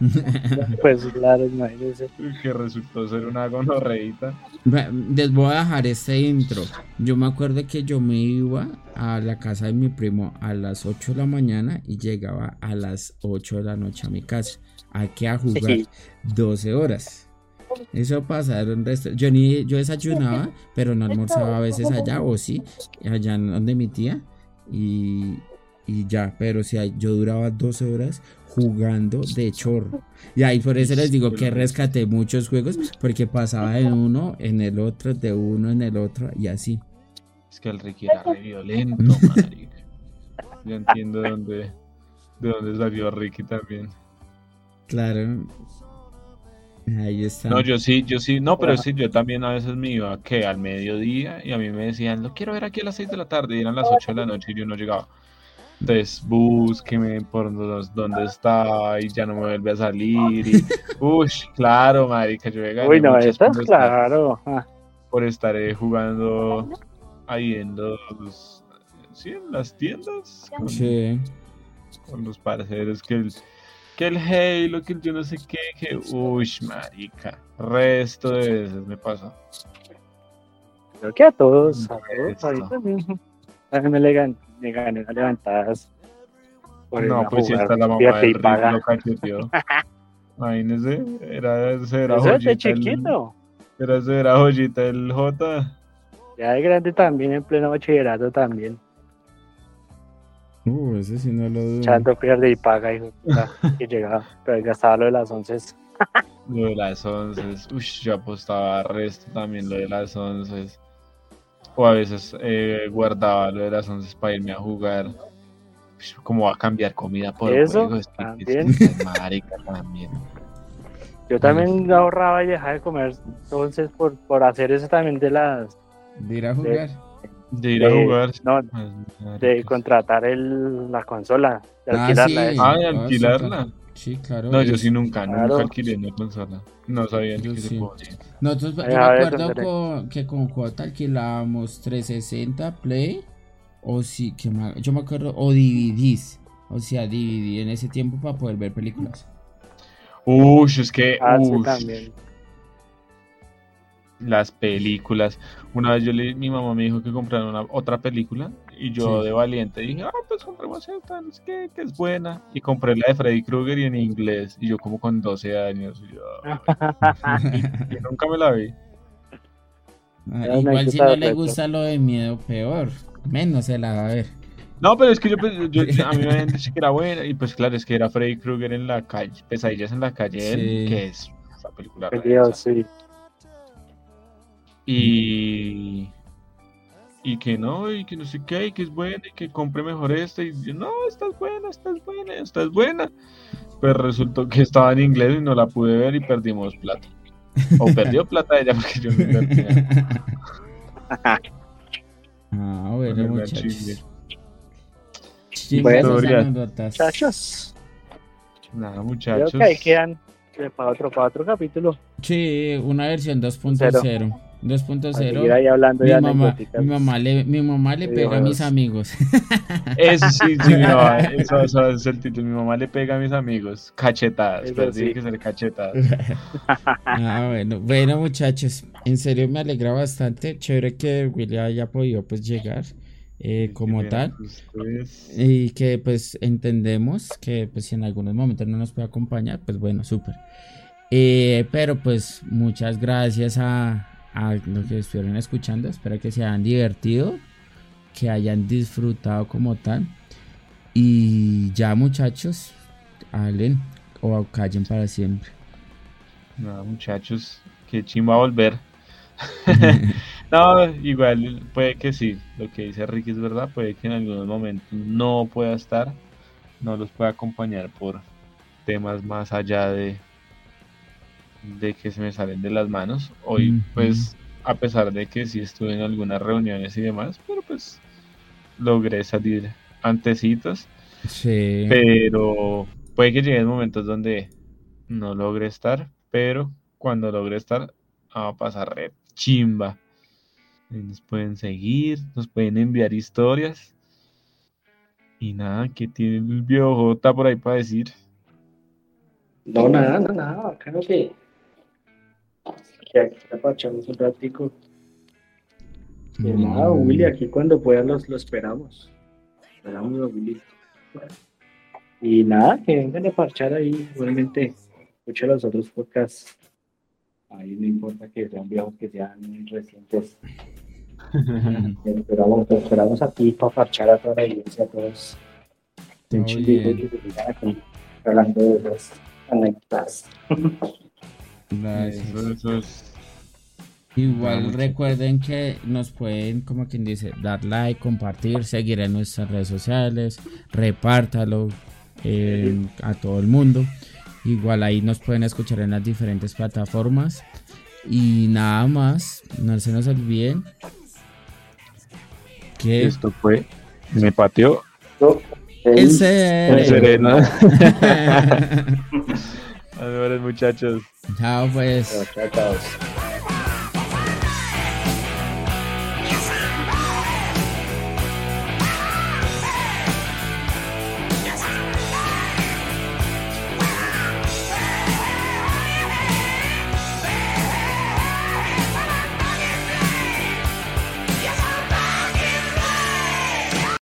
[SPEAKER 3] Pues claro, imagínese.
[SPEAKER 1] Que resultó ser una gonorreíta.
[SPEAKER 2] Va- Les voy a dejar este intro. Yo me acuerdo que yo me iba a la casa de mi primo a las 8 de la mañana y llegaba a las 8 de la noche a mi casa. Aquí a jugar
[SPEAKER 3] Sí.
[SPEAKER 2] 12 horas. Eso pasaron resto. Yo ni yo desayunaba, pero no almorzaba a veces allá, o sí, allá donde mi tía. Y, y ya, pero si yo duraba 12 horas jugando de chorro. Y ahí por eso les digo que rescaté muchos juegos, porque pasaba de uno en el otro, de uno en el otro, y así.
[SPEAKER 1] Es que el Ricky era re violento, marica. Yo entiendo de dónde, de dónde salió Ricky también.
[SPEAKER 2] Claro. Ahí está.
[SPEAKER 1] No, yo sí, yo sí, no, pero sí, yo también a veces me iba que al mediodía y a mí me decían, lo quiero ver aquí a las 6 de la tarde y eran las 8 de la noche y yo no llegaba. Entonces, búsqueme por los- dónde está y ya no me vuelve a salir. Y, uy, claro, marica, yo llegué
[SPEAKER 3] Uy, no, estás claro. Ah,
[SPEAKER 1] por estar eh, jugando ahí en los, sí, en las tiendas con,
[SPEAKER 2] Sí.
[SPEAKER 1] con los parceros que el, que el Halo, que el yo no sé qué, que, uy, marica, resto de veces me pasa.
[SPEAKER 3] Creo que a todos. A todos. A mí también. A mí me, le gan- me gané unas levantadas. por
[SPEAKER 1] No, pues
[SPEAKER 3] jugar.
[SPEAKER 1] está la mamá del lo cacheteó. Imagínese, era, ese era
[SPEAKER 3] Eso es de
[SPEAKER 1] joyita el-
[SPEAKER 3] chiquito.
[SPEAKER 1] Era, ese era joyita el J.
[SPEAKER 3] Ya de grande también, en pleno bachillerato también.
[SPEAKER 2] Uh, ese sí no lo dudo.
[SPEAKER 3] Chando pierde y paga, puta, y llegaba, pero gastaba lo de las once.
[SPEAKER 1] Lo de las once, uy, yo apostaba resto también lo de las once. O a veces eh, guardaba lo de las once para irme a jugar. ¿Cómo va a cambiar comida por
[SPEAKER 3] Eso,
[SPEAKER 1] juego? Es que-
[SPEAKER 3] también.
[SPEAKER 1] es marica, también.
[SPEAKER 3] Yo también ahorraba y dejaba de comer entonces por, por hacer eso también de las
[SPEAKER 2] De ir a jugar.
[SPEAKER 1] De ir a
[SPEAKER 3] De-
[SPEAKER 1] jugar.
[SPEAKER 3] no,
[SPEAKER 1] Pues,
[SPEAKER 3] de contratar el, la consola, de
[SPEAKER 2] Ah,
[SPEAKER 3] alquilarla.
[SPEAKER 2] sí.
[SPEAKER 3] eso.
[SPEAKER 1] Ah, de
[SPEAKER 2] Ah,
[SPEAKER 1] alquilarla.
[SPEAKER 2] claro. Sí, claro.
[SPEAKER 1] No, yo sí nunca,
[SPEAKER 3] Claro.
[SPEAKER 1] nunca alquilé una consola. No sabía ni
[SPEAKER 2] Yo
[SPEAKER 1] que
[SPEAKER 2] sí.
[SPEAKER 1] se podía.
[SPEAKER 2] Nosotros, yo
[SPEAKER 3] Ay,
[SPEAKER 2] me acuerdo con- que con cuota alquilábamos 360 Play o sí, que ma- yo me acuerdo, o DVDs. O sea, DVD en ese tiempo para poder ver películas.
[SPEAKER 1] Uy, es que
[SPEAKER 3] Ah, sí,
[SPEAKER 1] ush,
[SPEAKER 3] también.
[SPEAKER 1] Las películas. Una vez yo le, mi mamá me dijo que comprara una, otra película y yo
[SPEAKER 2] Sí.
[SPEAKER 1] de valiente dije, ah, pues compremos esta, no sé qué, que es buena. Y compré la de Freddy Krueger y en inglés. Y yo como con 12 años. Y, yo, nunca me la vi.
[SPEAKER 2] Ah, igual si no le gusta lo de miedo, peor. Menos se la va a ver.
[SPEAKER 1] No, pero es que yo, pues, yo- a mí me habían dicho que era buena. Y pues claro, es que era Freddy Krueger en la calle, Pesadillas en la calle,
[SPEAKER 2] Sí.
[SPEAKER 1] que es esa película. Densa.
[SPEAKER 3] sí.
[SPEAKER 1] Y y que no, y que no sé qué, y que es buena, y que compre mejor esta, y yo, no, esta es buena, esta es buena, esta es buena. Pues resultó que estaba en inglés y no la pude ver y perdimos plata. O perdió plata ella porque yo no invertía.
[SPEAKER 2] Ah, bueno, muchachos.
[SPEAKER 3] Bueno. Muchachos,
[SPEAKER 1] Nada,
[SPEAKER 3] creo
[SPEAKER 1] muchachos.
[SPEAKER 3] que ahí quedan eh, para otro, para otro capítulo.
[SPEAKER 2] Sí, una versión 2.0.
[SPEAKER 3] Para
[SPEAKER 2] 2.0.
[SPEAKER 3] seguir ahí hablando
[SPEAKER 2] Mi
[SPEAKER 3] de
[SPEAKER 2] mamá, mi mamá le, mi mamá le pega a mis amigos.
[SPEAKER 1] Eso sí, sí, mi mamá, eso, eso es el título. Mi mamá le pega a mis amigos. Cachetadas, pero
[SPEAKER 3] sí.
[SPEAKER 1] tiene que ser cachetadas.
[SPEAKER 2] Ah, bueno, bueno muchachos, en serio me alegra bastante, chévere que Willy haya podido pues llegar eh, como tal
[SPEAKER 1] ustedes-
[SPEAKER 2] y que pues entendemos que pues si en algunos momentos no nos puede acompañar, pues bueno, súper. Eh, pero pues muchas gracias a, a los que estuvieron escuchando, espero que se hayan divertido, que hayan disfrutado como tal y ya muchachos, hablen o callen para siempre.
[SPEAKER 1] Nada, muchachos, qué chimba volver. no, igual puede que sí, lo que dice Ricky es verdad, puede que en algunos momentos no pueda estar, no los pueda acompañar por temas más allá de de que se me salen de las manos. Hoy, pues, a pesar de que sí estuve en algunas reuniones y demás, pero pues logré salir antecitos,
[SPEAKER 2] Sí.
[SPEAKER 1] pero puede que lleguen momentos donde no logre estar, pero cuando logre estar va a pasar re chimba. Y Nos pueden seguir, nos pueden enviar historias. Y nada, que tiene el viejo J por ahí para decir.
[SPEAKER 3] No, nada, no, nada, bacano que, que aquí la parchamos un ratico. Nada,
[SPEAKER 2] Mm.
[SPEAKER 3] Willy, aquí cuando pueda los, lo esperamos. Esperamos a Willy. Y nada, que vengan a parchar ahí, igualmente, escucha los otros podcasts. Ahí no importa que sean viejos, que sean recientes. Te esperamos, te esperamos aquí para parchar a toda la audiencia, a todos. Sigan aquí hablando de esas anécdotas.
[SPEAKER 2] Gracias.
[SPEAKER 1] Eso, eso es.
[SPEAKER 2] Igual
[SPEAKER 1] Vamos.
[SPEAKER 2] recuerden que nos pueden, como quien dice, dar like, compartir, seguir en nuestras redes sociales, repártalo eh, a todo el mundo. Igual ahí nos pueden escuchar en las diferentes plataformas. Y nada más, no se nos olviden que
[SPEAKER 1] Esto fue. Me pateó
[SPEAKER 2] el
[SPEAKER 1] el
[SPEAKER 2] ser.
[SPEAKER 1] sereno. Adiós, muchachos.
[SPEAKER 2] Chao pues.
[SPEAKER 3] Chao, chao.